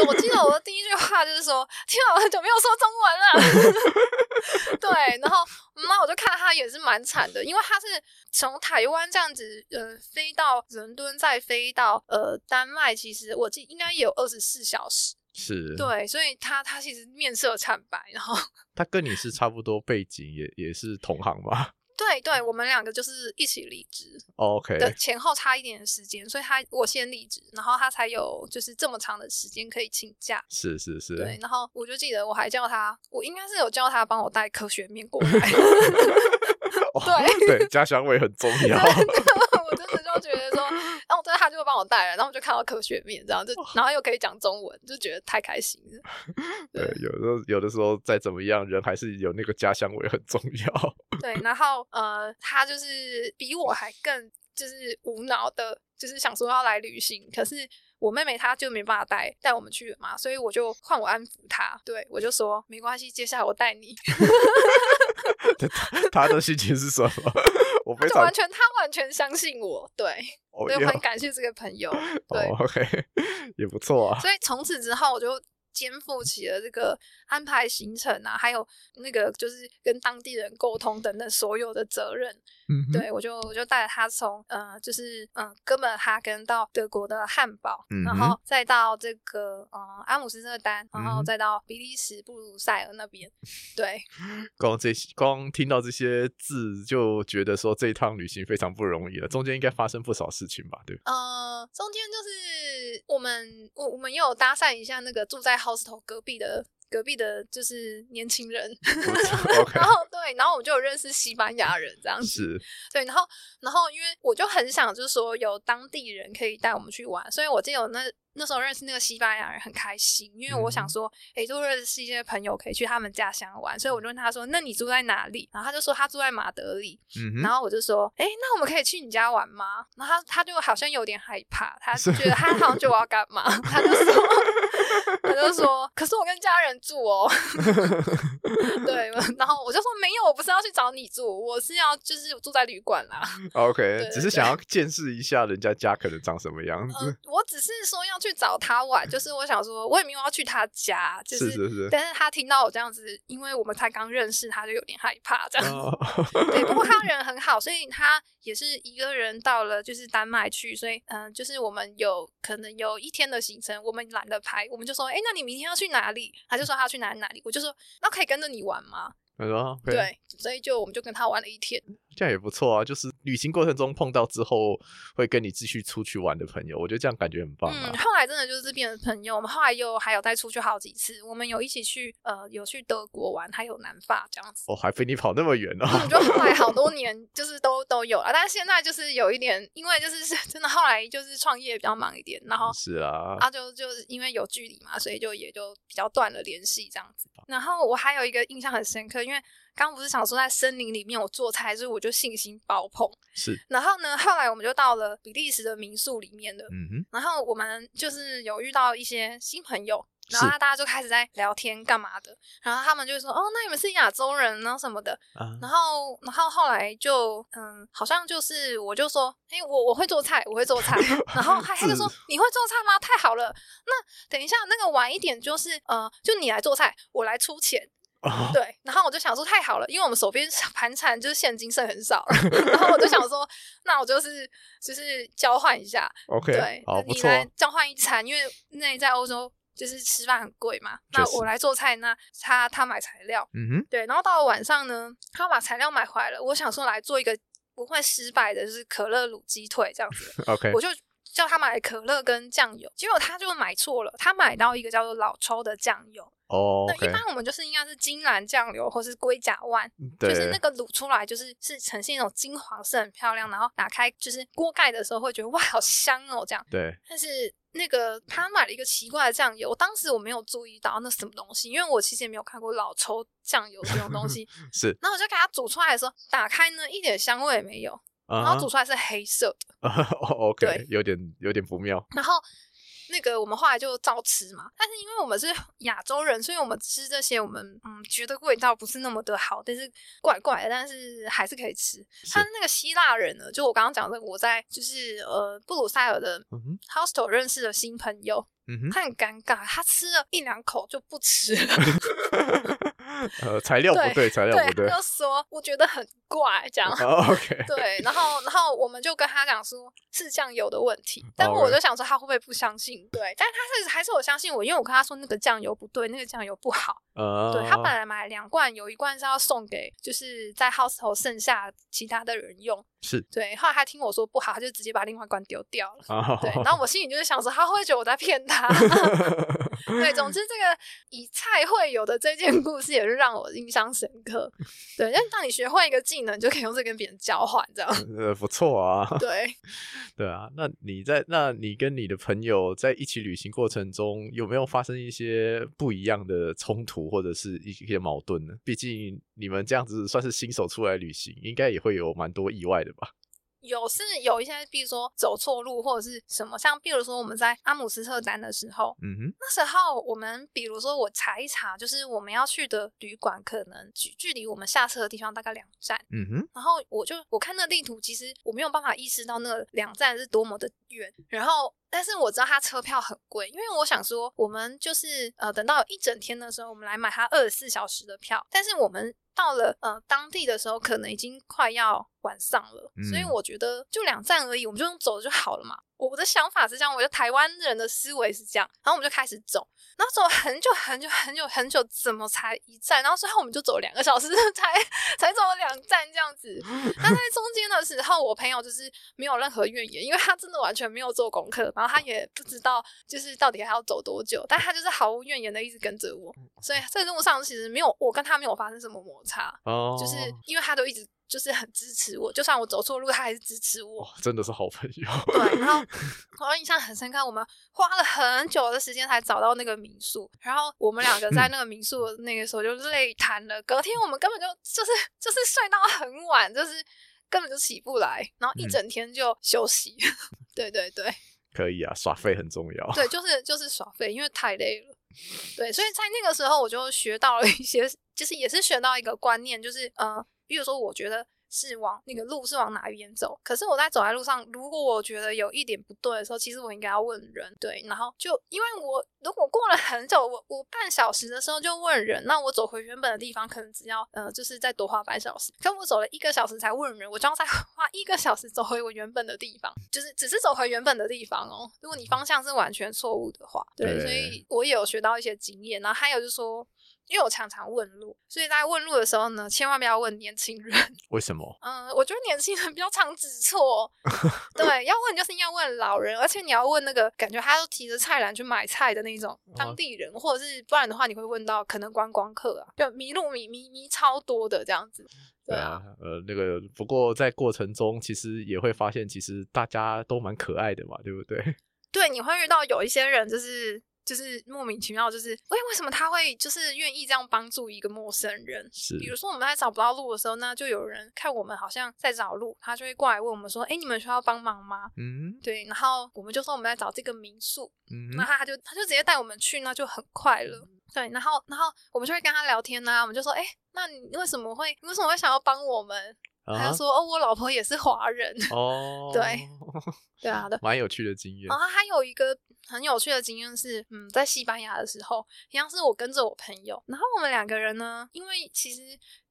我记得我的第一句话就是说：“天啊，我很久没有说中文了。”对，然后那我就看他也是蛮惨的，因为他是从台湾这样子呃飞到伦敦，再飞到呃丹麦，其实我记得应该。也有二十四小时，是对，所以他他其实面色惨白，然后他跟你是差不多背景，也也是同行吧？对对，我们两个就是一起离职，OK，的前后差一点的时间，所以他我先离职，然后他才有就是这么长的时间可以请假，是是是，对，然后我就记得我还叫他，我应该是有叫他帮我带科学面过来，对 对，家乡味很重要。我真的就觉得说，然后对他就帮我带了，然后我就看到科学面这样，就然后又可以讲中文，就觉得太开心了。对，对，有的时候有的时候再怎么样，人还是有那个家乡味很重要。对，然后呃，他就是比我还更就是无脑的，就是想说要来旅行，可是。我妹妹她就没办法带带我们去了嘛，所以我就换我安抚她，对，我就说没关系，接下来我带你。他的心情是什么？我非常就完全他完全相信我，对，我就很感谢这个朋友，对、哦、，OK，也不错啊。所以从此之后我就。肩负起了这个安排行程啊，还有那个就是跟当地人沟通等等所有的责任。嗯，对，我就我就带着他从呃，就是嗯、呃，哥本哈根到德国的汉堡，嗯，然后再到这个呃阿姆斯特丹，然后再到比利时布鲁塞尔那边。对，光这些光听到这些字就觉得说这一趟旅行非常不容易了，中间应该发生不少事情吧？对，呃，中间就是我们我我们也有搭讪一下那个住在。House 隔壁的隔壁的就是年轻人，Okay. 然后对，然后我就有认识西班牙人这样子，是对，然后然后因为我就很想就是说有当地人可以带我们去玩，所以我记得我那。那时候认识那个西班牙人很开心，因为我想说，哎、嗯，都认识一些朋友可以去他们家乡玩，所以我就问他说：“那你住在哪里？”然后他就说他住在马德里。嗯、然后我就说：“哎，那我们可以去你家玩吗？”然后他他就好像有点害怕，他觉得他好像就我要干嘛？他就说：“ 他就说，可是我跟家人住哦。”对，然后我就说：“没有，我不是要去找你住，我是要就是住在旅馆啦。”OK，对对对，只是想要见识一下人家家可能长什么样子。呃、我只是说要去。去找他玩，就是我想说，我也没有要去他家，就是，是是是，但是他听到我这样子，因为我们才刚认识，他就有点害怕这样子。Oh. 对，不过他 人很好，所以他也是一个人到了就是丹麦去，所以嗯、呃，就是我们有可能有一天的行程，我们懒得排，我们就说，哎、欸，那你明天要去哪里？他就说他要去哪里哪里，我就说，那可以跟着你玩吗？嗯、对，所以就我们就跟他玩了一天，这样也不错啊。就是旅行过程中碰到之后会跟你继续出去玩的朋友，我觉得这样感觉很棒啊。嗯，后来真的就是变成朋友，我们后来又还有再出去好几次，我们有一起去呃，有去德国玩，还有南法这样子。哦，还飞你跑那么远呢？哦？我觉得后来好多年就是都都有了，但是现在就是有一点，因为就是 真的后来就是创业比较忙一点，然后是啊，啊就就是因为有距离嘛，所以就也就比较断了联系这样子。然后我还有一个印象很深刻，因为刚不是想说在森林里面我做菜，所以我就信心爆棚。是，然后呢，后来我们就到了比利时的民宿里面了。嗯哼，然后我们就是有遇到一些新朋友，然后大家就开始在聊天干嘛的，然后他们就说：“哦，那你们是亚洲人呢什么的。Uh ”.然后，然后后来就嗯，好像就是我就说：“哎，我我会做菜，我会做菜。”然后他他就说：“你会做菜吗？太好了！那等一下那个晚一点就是呃，就你来做菜，我来出钱。” Oh. 对，然后我就想说太好了，因为我们手边 盘缠就是现金剩很少了，然后我就想说，那我就是就是交换一下，OK，对，好你来交换一餐，因为那在欧洲就是吃饭很贵嘛，那我来做菜，那他他买材料，嗯哼，对，然后到了晚上呢，他把材料买回来了，我想说来做一个不会失败的，就是可乐卤鸡腿这样子，OK，我就。叫他买可乐跟酱油，结果他就买错了，他买到一个叫做老抽的酱油。哦，oh, okay. 那一般我们就是应该是金兰酱油或是龟甲湾，对就是那个卤出来就是是呈现一种金黄色，很漂亮。然后打开就是锅盖的时候会觉得哇，好香哦，这样。对。但是那个他买了一个奇怪的酱油，当时我没有注意到那什么东西，因为我其实也没有看过老抽酱油这种东西。是。然后我就给他煮出来的时候，打开呢一点香味也没有。然后煮出来是黑色的，OK，有点有点不妙。然后那个我们后来就照吃嘛，但是因为我们是 亚洲人，所以我们吃这些我们嗯觉得味道不是那么的好，但是怪怪的，但是还是可以吃。是他那个希腊人呢，就我刚刚讲的，我在就是呃布鲁塞尔的 hostel 认识的新朋友，他很尴尬，他吃了一两口就不吃了。呃，材料不对，对材料不对，他就说我觉得很怪，这样。Oh, OK。对，然后，然后我们就跟他讲说，是酱油的问题。但我就想说，他会不会不相信？对，但是他是还是我相信我，因为我跟他说那个酱油不对，那个酱油不好。呃，对，他本来买两罐，有一罐是要送给就是在 household 剩下其他的人用。是对，后来他听我说不好，他就直接把另外一罐丢掉了。哦、对，然后我心里就是想说，他会觉得我在骗他。对，总之这个以菜会友的这件故事也是让我印象深刻。对，因为当你学会一个技能，就可以用这跟别人交换，这样。呃，不错啊。对，对啊。那你在，那你跟你的朋友在一起旅行过程中，有没有发生一些不一样的冲突或者是一些矛盾呢？毕竟你们这样子算是新手出来旅行，应该也会有蛮多意外的吧？有是有一些，比如说走错路或者是什么，像比如说我们在阿姆斯特丹的时候，嗯哼，那时候我们比如说我查一查，就是我们要去的旅馆可能距距离我们下车的地方大概两站，嗯哼，然后我就我看那地图，其实我没有办法意识到那两站是多么的远，然后但是我知道他车票很贵，因为我想说我们就是呃等到一整天的时候，我们来买他二十四小时的票，但是我们。到了呃当地的时候，可能已经快要晚上了，嗯、所以我觉得就两站而已，我们就用走就好了嘛。我的想法是这样，我觉得台湾人的思维是这样，然后我们就开始走，然后走了很久很久很久很久，怎么才一站？然后最后我们就走两个小时 才才走了两站这样子。那在中间的时候，我朋友就是没有任何怨言，因为他真的完全没有做功课，然后他也不知道就是到底还要走多久，但他就是毫无怨言的一直跟着我，所以这个路上其实没有我跟他没有发生什么摩擦，哦，就是因为他都一直。就是很支持我，就算我走错路，他还是支持我。哦，真的是好朋友。对，然后 我印象很深刻，我们花了很久的时间才找到那个民宿，然后我们两个在那个民宿的那个时候就累瘫了。隔天我们根本就就是就是睡到很晚，就是根本就起不来，然后一整天就休息。嗯、对对对，可以啊，耍废很重要。对，就是就是耍废，因为太累了。对，所以在那个时候我就学到了一些，就是也是学到一个观念，就是呃。比如说，我觉得是往那个路是往哪一边走，可是我在走在路上，如果我觉得有一点不对的时候，其实我应该要问人。对，然后就因为我如果过了很久，我我半小时的时候就问人，那我走回原本的地方可能只要呃，就是再多花半小时。可我走了一个小时才问人，我就要再花一个小时走回我原本的地方，就是只是走回原本的地方哦。如果你方向是完全错误的话，对，对，所以我也有学到一些经验。然后还有就是说。因为我常常问路，所以在问路的时候呢，千万不要问年轻人。为什么？嗯，我觉得年轻人比较常指错。对，要问就是要问老人，而且你要问那个感觉他都提着菜篮去买菜的那种当地人，哦、或者是不然的话，你会问到可能观光客啊，就迷路迷迷迷超多的这样子。对啊，呃，那个不过在过程中其实也会发现，其实大家都蛮可爱的嘛，对不对？对，你会遇到有一些人就是。就是莫名其妙，就是为为什么他会就是愿意这样帮助一个陌生人？是，比如说我们在找不到路的时候，那就有人看我们好像在找路，他就会过来问我们说：“哎，你们需要帮忙吗？”嗯，对，然后我们就说我们在找这个民宿，嗯，那他就他就直接带我们去，那就很快乐。对，然后然后我们就会跟他聊天呐，我们就说：“哎，那你为什么会为什么会想要帮我们？”他就说：“哦，我老婆也是华人。”哦，对，对啊，的，蛮有趣的经验。然后还有一个。很有趣的经验是，嗯，在西班牙的时候，一样是我跟着我朋友，然后我们两个人呢，因为其实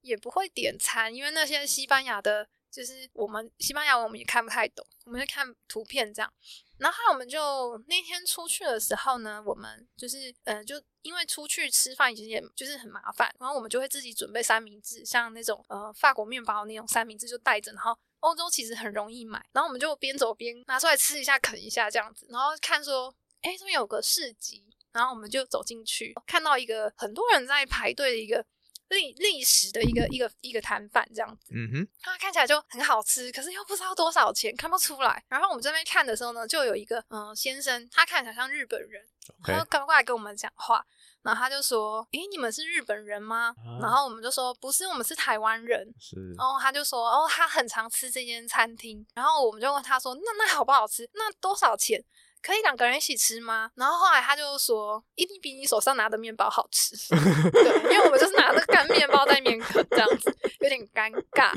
也不会点餐，因为那些西班牙的，就是我们西班牙文我们也看不太懂，我们就看图片这样。然后我们就那天出去的时候呢，我们就是，嗯、呃，就因为出去吃饭其实也就是很麻烦，然后我们就会自己准备三明治，像那种呃法国面包那种三明治就带着，然后欧洲其实很容易买，然后我们就边走边拿出来吃一下、啃一下这样子，然后看说。哎，这边有个市集，然后我们就走进去，看到一个很多人在排队的一个历历史的一个一个一个摊贩这样子。嗯哼，它看起来就很好吃，可是又不知道多少钱，看不出来。然后我们这边看的时候呢，就有一个嗯、呃、先生，他看起来像日本人，他就刚过来跟我们讲话，然后他就说：“哎，你们是日本人吗？”啊、然后我们就说：“不是，我们是台湾人。”是。然后他就说：“哦，他很常吃这间餐厅。”然后我们就问他说：“那那好不好吃？那多少钱？”可以两个人一起吃吗？然后后来他就说，一定比你手上拿的面包好吃。对，因为我们就是拿着干面包在面啃，这样子有点尴尬。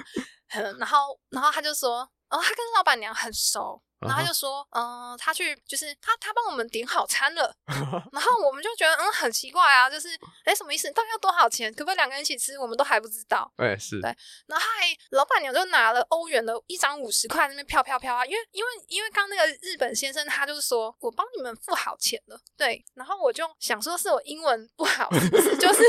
然后然后他就说，哦，他跟老板娘很熟。然后他就说，嗯、呃，他去就是他他帮我们点好餐了，然后我们就觉得嗯很奇怪啊，就是哎什么意思？到底要多少钱？可不可以两个人一起吃？我们都还不知道。哎是对，然后还老板娘就拿了欧元的一张五十块那边飘飘飘啊，因为因为因为刚那个日本先生他就是说我帮你们付好钱了，对，然后我就想说是我英文不好，是不是？就是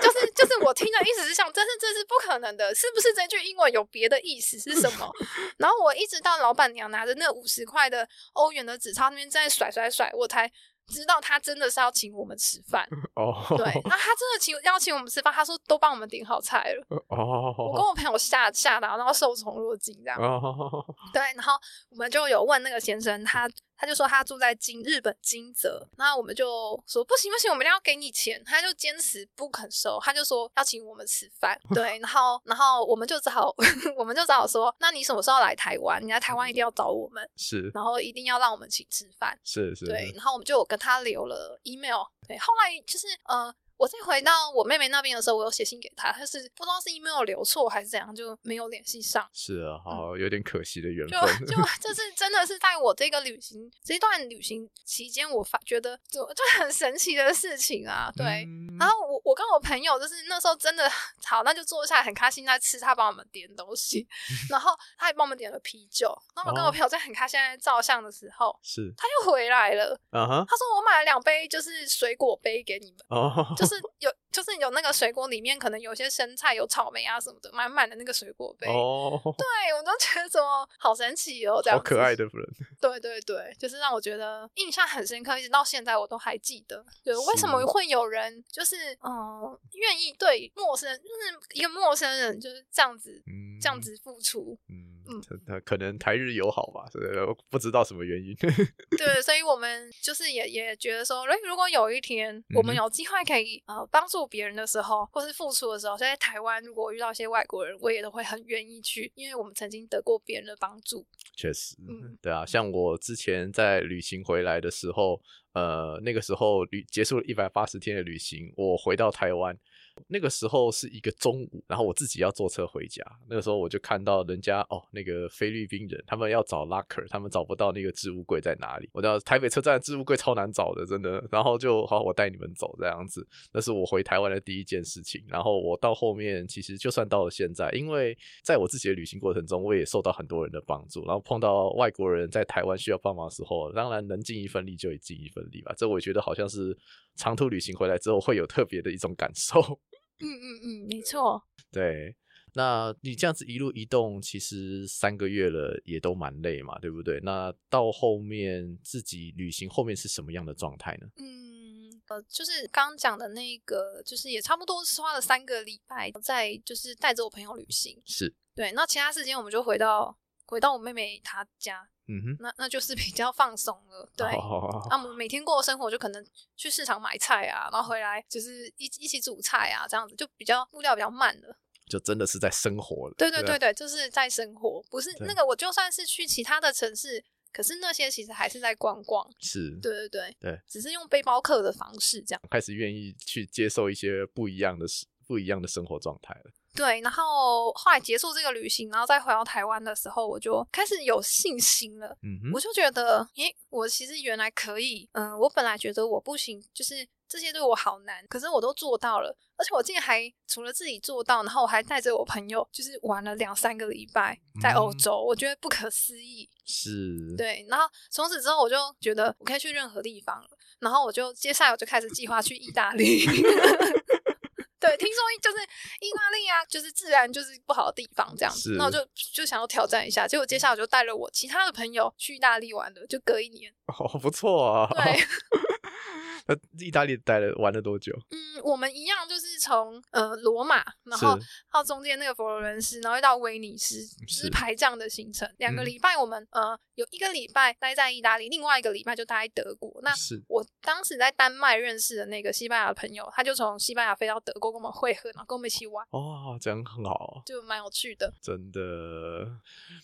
就是就是我听的意思是想，这是这是不可能的，是不是这句英文有别的意思是什么？然后我一直到老板娘拿着那五十。十块的欧元的纸钞那边在甩甩甩，我才知道他真的是要请我们吃饭 哦。Oh. 对，那他真的请邀请我们吃饭，他说都帮我们点好菜了哦。Oh. 我跟我朋友吓吓到，然后受宠若惊这样。Oh. 对，然后我们就有问那个先生他。他就说他住在金日本金泽，那我们就说不行不行，我们一定要给你钱。他就坚持不肯收，他就说要请我们吃饭。对，然后然后我们就只好 我们就只好说，那你什么时候来台湾？你来台湾一定要找我们，是，然后一定要让我们请吃饭，是是，对，然后我们就有跟他留了 email。对，后来就是呃。我再回到我妹妹那边的时候，我有写信给她，但是不知道是 email 留错还是怎样，就没有联系上。是啊，好，有点可惜的缘分。就 就这是真的是在我这个旅行这一段旅行期间，我发觉得就就很神奇的事情啊。对，嗯、然后我我跟我朋友就是那时候真的好，那就坐下来很开心在吃，他帮我们点东西，然后他也帮我们点了啤酒。然后我跟我朋友在很开心在照相的时候，是他又回来了。Uh huh、他说我买了两杯就是水果杯给你们。哦。Uh huh 就是 有，就是有那个水果里面可能有些生菜，有草莓啊什么的，满满的那个水果杯。哦，对，我都觉得怎么好神奇哦，这样好可爱的人。对对对，就是让我觉得印象很深刻，一直到现在我都还记得。对，为什么会有人就是嗯愿意对陌生人，就是一个陌生人就是这样子，嗯、这样子付出？嗯嗯，他可能台日友好吧，所以不知道什么原因。对，所以我们就是也也觉得说，哎，如果有一天我们有机会可以、嗯、呃帮助别人的时候，或是付出的时候，在台湾如果遇到一些外国人，我也都会很愿意去，因为我们曾经得过别人的帮助。确实，嗯，对啊，像我之前在旅行回来的时候，呃，那个时候旅结束了一百八十天的旅行，我回到台湾。那个时候是一个中午，然后我自己要坐车回家。那个时候我就看到人家哦，那个菲律宾人，他们要找 locker，他们找不到那个置物柜在哪里。我知道台北车站置物柜超难找的，真的。然后就好，我带你们走这样子。那是我回台湾的第一件事情。然后我到后面，其实就算到了现在，因为在我自己的旅行过程中，我也受到很多人的帮助。然后碰到外国人在台湾需要帮忙的时候，当然能尽一份力就尽一份力吧。这我觉得好像是长途旅行回来之后会有特别的一种感受。嗯嗯嗯，没错。对，那你这样子一路移动，其实三个月了，也都蛮累嘛，对不对？那到后面自己旅行后面是什么样的状态呢？嗯，呃，就是刚讲的那个，就是也差不多是花了三个礼拜，在就是带着我朋友旅行。是对，那其他时间我们就回到回到我妹妹她家。嗯哼，那那就是比较放松了，对。那、oh. 啊、我们每天过的生活就可能去市场买菜啊，然后回来就是一一起煮菜啊，这样子就比较步调比较慢了。就真的是在生活了。对对对对，就是在生活，不是那个我就算是去其他的城市，可是那些其实还是在观光。是，对对对对，只是用背包客的方式这样。开始愿意去接受一些不一样的事，不一样的生活状态了。对，然后后来结束这个旅行，然后再回到台湾的时候，我就开始有信心了。嗯哼，我就觉得，诶，我其实原来可以。嗯、呃，我本来觉得我不行，就是这些对我好难，可是我都做到了。而且我竟然还除了自己做到，然后我还带着我朋友，就是玩了两三个礼拜在欧洲，嗯、我觉得不可思议。是，对。然后从此之后，我就觉得我可以去任何地方了。然后我就接下来我就开始计划去意大利。对，听说就是意大利啊，就是自然就是不好的地方这样子，那我就就想要挑战一下，结果接下来我就带了我其他的朋友去意大利玩了，就隔一年。哦，不错啊。对。那意大利待了玩了多久？嗯，我们一样就是从呃罗马，然后到中间那个佛罗伦斯，然后又到威尼斯，是排这样的行程。两个礼拜，我们呃有一个礼拜待在意大利，另外一个礼拜就待在德国。那是我当时在丹麦认识的那个西班牙的朋友，他就从西班牙飞到德国跟跟我们会合，然后跟我们一起玩。哦，这样很好，就蛮有趣的。真的，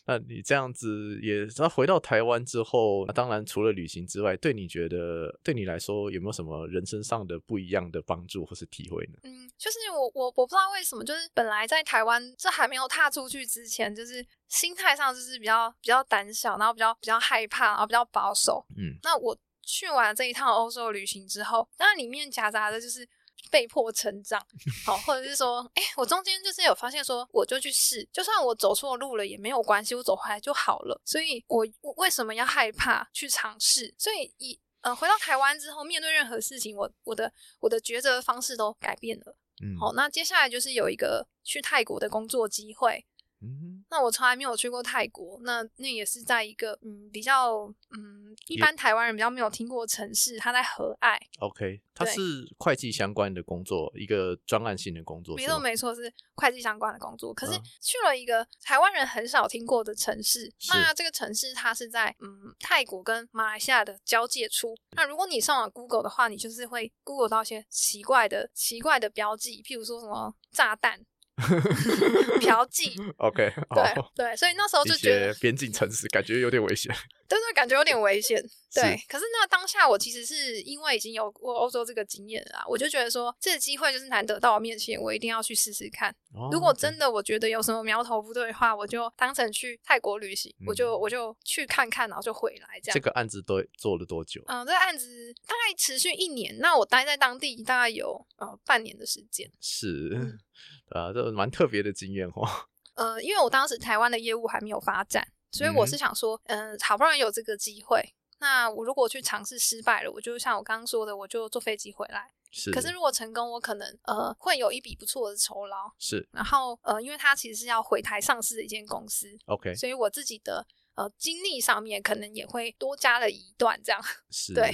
那你这样子也，那回到台湾之后，那当然除了旅行之外，对你觉得对你来说有没有什么人生上的不一样的帮助或是体会呢？嗯，就是我我我不知道为什么，就是本来在台湾这还没有踏出去之前，就是心态上就是比较比较胆小，然后比较比较害怕，然后比较保守。嗯，那我去完这一趟欧洲旅行之后，当然里面夹杂的就是。被迫成长，好，或者是说，哎、欸，我中间就是有发现说，我就去试，就算我走错路了也没有关系，我走回来就好了。所以我，我为什么要害怕去尝试？所以，以呃，回到台湾之后，面对任何事情，我我的我的抉择方式都改变了。嗯，好，那接下来就是有一个去泰国的工作机会。嗯，那我从来没有去过泰国，那那也是在一个嗯比较嗯一般台湾人比较没有听过的城市，它在和爱。OK，它是会计相关的工作，一个专案性的工作。没错没错，是会计相关的工作。可是去了一个台湾人很少听过的城市，嗯、那这个城市它是在嗯泰国跟马来西亚的交界处。那如果你上网 Google 的话，你就是会 Google 到一些奇怪的奇怪的标记，譬如说什么炸弹。嫖妓，OK，对对，所以那时候就觉得边境城市感觉有点危险，对对，感觉有点危险，对。可是那当下我其实是因为已经有过欧洲这个经验了啦，我就觉得说这个机会就是难得到我面前，我一定要去试试看。如果真的我觉得有什么苗头不对的话，我就当成去泰国旅行，我就我就去看看，然后就回来这样。这个案子都做了多久？嗯，这个案子大概持续一年，那我待在当地大概有呃半年的时间。是。啊，这蛮特别的经验哦。呃，因为我当时台湾的业务还没有发展，所以我是想说，嗯、呃，好不容易有这个机会，那我如果去尝试失败了，我就像我刚刚说的，我就坐飞机回来。是。可是如果成功，我可能呃会有一笔不错的酬劳。是。然后呃，因为它其实是要回台上市的一间公司，OK，所以我自己的。呃，经历上面可能也会多加了一段这样，是对，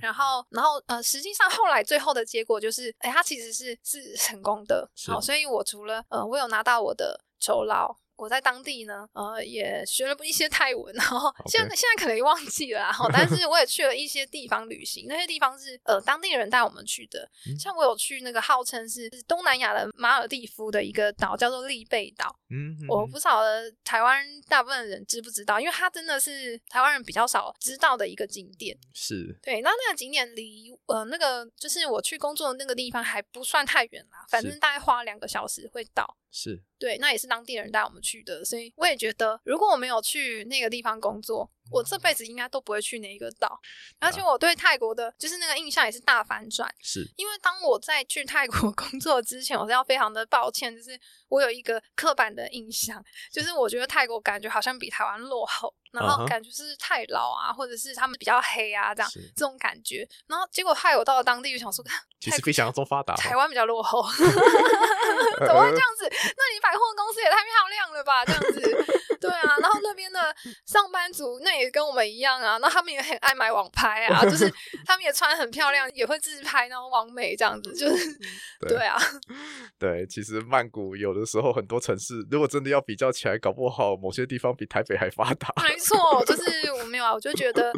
然后，然后，呃，实际上后来最后的结果就是，哎，他其实是是成功的，好，所以我除了呃，我有拿到我的酬劳。我在当地呢，呃，也学了一些泰文，然后现在.现在可能也忘记了，哈，但是我也去了一些地方旅行，那些地方是呃当地人带我们去的，嗯、像我有去那个号称是东南亚的马尔蒂夫的一个岛，叫做利贝岛，嗯，嗯，我不晓得台湾大部分人知不知道，因为它真的是台湾人比较少知道的一个景点，是对，那那个景点离呃那个就是我去工作的那个地方还不算太远啦，反正大概花两个小时会到。是。对，那也是当地人带我们去的，所以我也觉得，如果我没有去那个地方工作，我这辈子应该都不会去那一个岛。而且我对泰国的，就是那个印象也是大反转。是因为当我在去泰国 工作之前，我是要非常的抱歉，就是我有一个刻板的印象，就是我觉得泰国感觉好像比台湾落后，然后感觉是太老啊，或者是他们比较黑啊，这样是这种感觉。然后结果害我到了当地，就想说，其实比想象中发达，台湾比较落后 怎么会这样子？那你百货公司也太漂亮了吧？这样子，对啊。然后那边的上班族那也跟我们一样啊，那他们也很爱买网拍啊，就是 他们也穿很漂亮，也会自拍，然后网美这样子，就是 对，对啊。对，其实曼谷有的时候很多城市，如果真的要比较起来，搞不好某些地方比台北还发达。没错，就是我没有啊，我就觉得。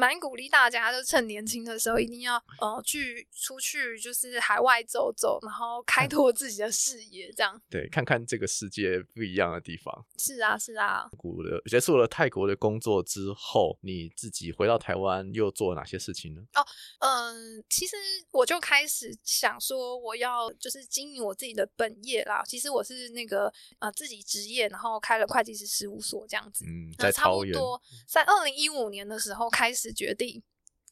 蛮鼓励大家，就趁年轻的时候一定要呃去出去，就是海外走走，然后开拓自己的视野，这样。对，看看这个世界不一样的地方。是啊，是啊。古的结束了泰国的工作之后，你自己回到台湾又做了哪些事情呢？哦，嗯、呃，其实我就开始想说，我要就是经营我自己的本业啦。其实我是那个呃自己职业，然后开了会计师事务所这样子。嗯，在差不多在二零一五年的时候开始。始决定，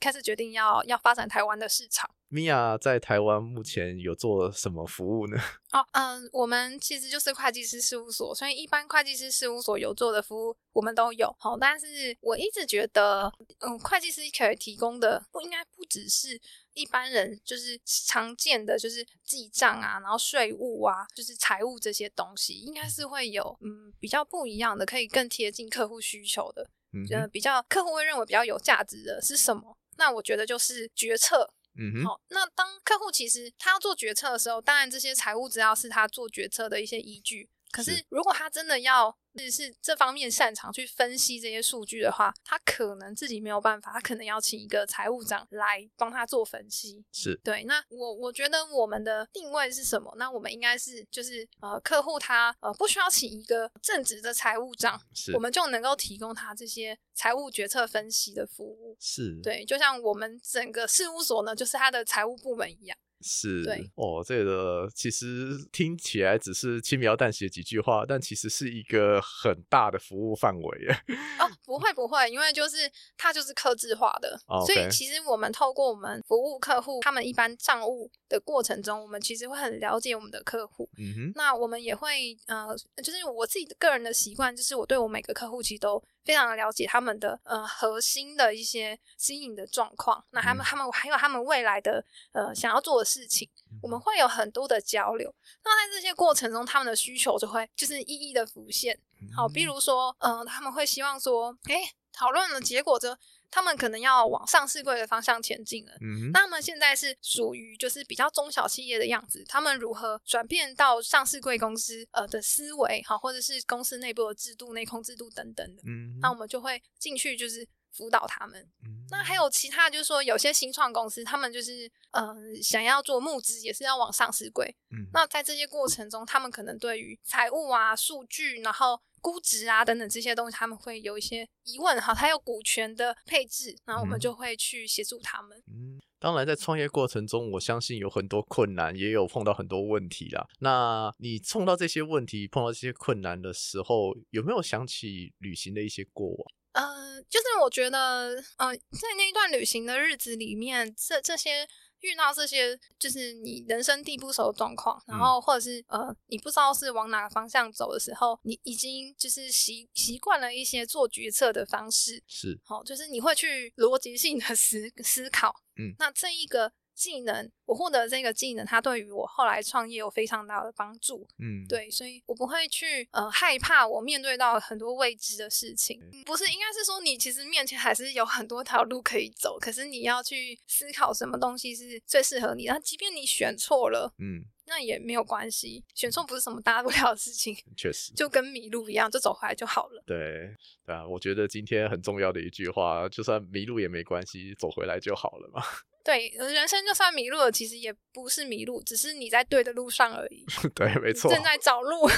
开始决定要要发展台湾的市场。米娅在台湾目前有做什么服务呢？哦，嗯，我们其实就是会计师事务所，所以一般会计师事务所有做的服务我们都有。好，但是我一直觉得，嗯，会计师可以提供的不应该不只是一般人就是常见的，就是记账啊，然后税务啊，就是财务这些东西，应该是会有嗯比较不一样的，可以更贴近客户需求的。嗯哼，比较客户会认为比较有价值的是什么？那我觉得就是决策。嗯哼，好，那当客户其实他要做决策的时候，当然这些财务资料是他做决策的一些依据。可是如果他真的要是是这方面擅长去分析这些数据的话，他可能自己没有办法，他可能要请一个财务长来帮他做分析。是对。那我我觉得我们的定位是什么？那我们应该是就是呃，客户他呃不需要请一个正职的财务长，是我们就能够提供他这些财务决策分析的服务。是对，就像我们整个事务所呢，就是他的财务部门一样。是，对哦，这个其实听起来只是轻描淡写几句话，但其实是一个很大的服务范围耶。哦，不会不会，因为就是它就是客制化的，哦所以其实我们透过我们服务客户，他们一般账务的过程中，我们其实会很了解我们的客户。嗯哼，那我们也会呃，就是我自己的个人的习惯，就是我对我每个客户其实都非常的了解他们的呃核心的一些经营的状况，那他们、嗯、他们还有他们未来的呃想要做的事情，我们会有很多的交流。那在这些过程中，他们的需求就会就是一一的浮现。好，比如说，嗯、呃，他们会希望说，诶，讨论的结果就。他们可能要往上市柜的方向前进了。嗯，那他们现在是属于就是比较中小企业的样子，他们如何转变到上市柜公司呃的思维哈，或者是公司内部的制度、内控制度等等的。嗯，那我们就会进去就是辅导他们。嗯，那还有其他就是说有些新创公司，他们就是呃想要做募资，也是要往上市柜。嗯，那在这些过程中，他们可能对于财务啊、数据，然后。估值啊，等等这些东西，他们会有一些疑问哈。还有股权的配置，然后我们就会去协助他们。嗯，当然，在创业过程中，我相信有很多困难，也有碰到很多问题啦。那你碰到这些问题，碰到这些困难的时候，有没有想起旅行的一些过往？呃，就是我觉得，呃，在那一段旅行的日子里面，这这些。遇到这些就是你人生地不熟的状况，然后或者是呃你不知道是往哪个方向走的时候，你已经就是习习惯了一些做决策的方式，是。好，就是你会去逻辑性的思思考，嗯，那这一个。技能，我获得这个技能，它对于我后来创业有非常大的帮助。嗯，对，所以我不会去呃害怕我面对到很多未知的事情。嗯、不是，应该是说你其实面前还是有很多条路可以走，可是你要去思考什么东西是最适合你。那即便你选错了，嗯，那也没有关系，选错不是什么大不了的事情。确实，就跟迷路一样，就走回来就好了。对，对啊，我觉得今天很重要的一句话，就算迷路也没关系，走回来就好了嘛。对，人生就算迷路了，其实也不是迷路，只是你在对的路上而已。对，没错，正在找路。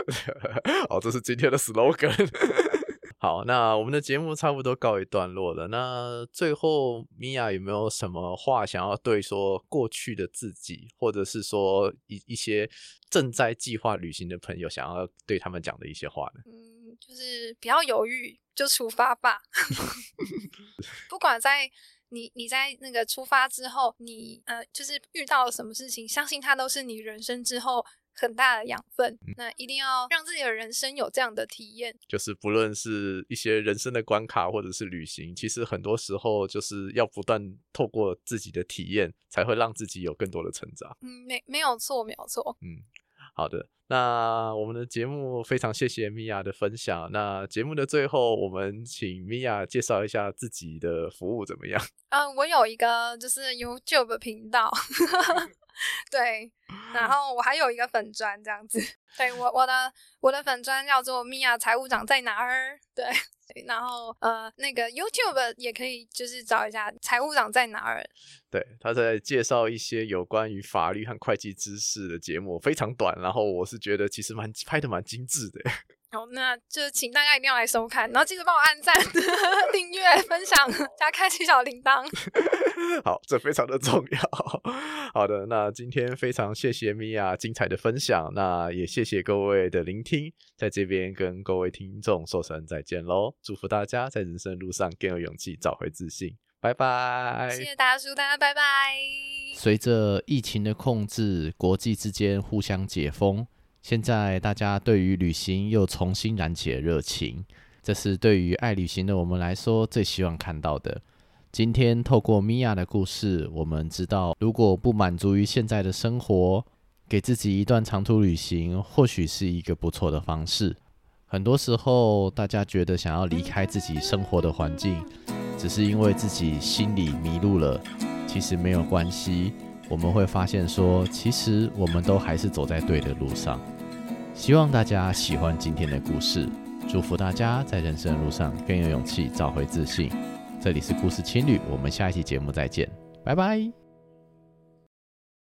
好，这是今天的 slogan。好，那我们的节目差不多告一段落了。那最后，米娅有没有什么话想要对说过去的自己，或者是说一一些正在计划旅行的朋友，想要对他们讲的一些话呢？嗯，就是不要犹豫，就出发吧。不管在。你你在那个出发之后，你呃，就是遇到了什么事情，相信它都是你人生之后很大的养分。嗯、那一定要让自己的人生有这样的体验。就是不论是一些人生的关卡，或者是旅行，其实很多时候就是要不断透过自己的体验，才会让自己有更多的成长。嗯，没没有错，没有错。嗯。好的，那我们的节目非常谢谢米娅的分享。那节目的最后，我们请米娅介绍一下自己的服务怎么样？嗯、我有一个就是 YouTube 频道，对，然后我还有一个粉砖这样子。对，我我的我的粉砖叫做米娅财务长在哪儿？对。然后呃，那个 YouTube 也可以，就是找一下财务长在哪儿。对，他在介绍一些有关于法律和会计知识的节目，非常短。然后我是觉得其实蛮拍的蛮精致的。好，那就请大家一定要来收看，然后记得帮我按赞、订阅、分享、加开启小铃铛。好，这非常的重要。好的，那今天非常谢谢米娅精彩的分享，那也谢谢各位的聆听，在这边跟各位听众说声再见喽，祝福大家在人生路上更有勇气，找回自信，拜拜。谢谢大叔，大家拜拜。随着疫情的控制，国际之间互相解封。现在大家对于旅行又重新燃起了热情，这是对于爱旅行的我们来说最希望看到的。今天透过米娅的故事，我们知道，如果不满足于现在的生活，给自己一段长途旅行，或许是一个不错的方式。很多时候，大家觉得想要离开自己生活的环境，只是因为自己心里迷路了。其实没有关系。我们会发现说，其实我们都还是走在对的路上。希望大家喜欢今天的故事，祝福大家在人生的路上更有勇气，找回自信。这里是故事青旅，我们下一期节目再见，拜拜。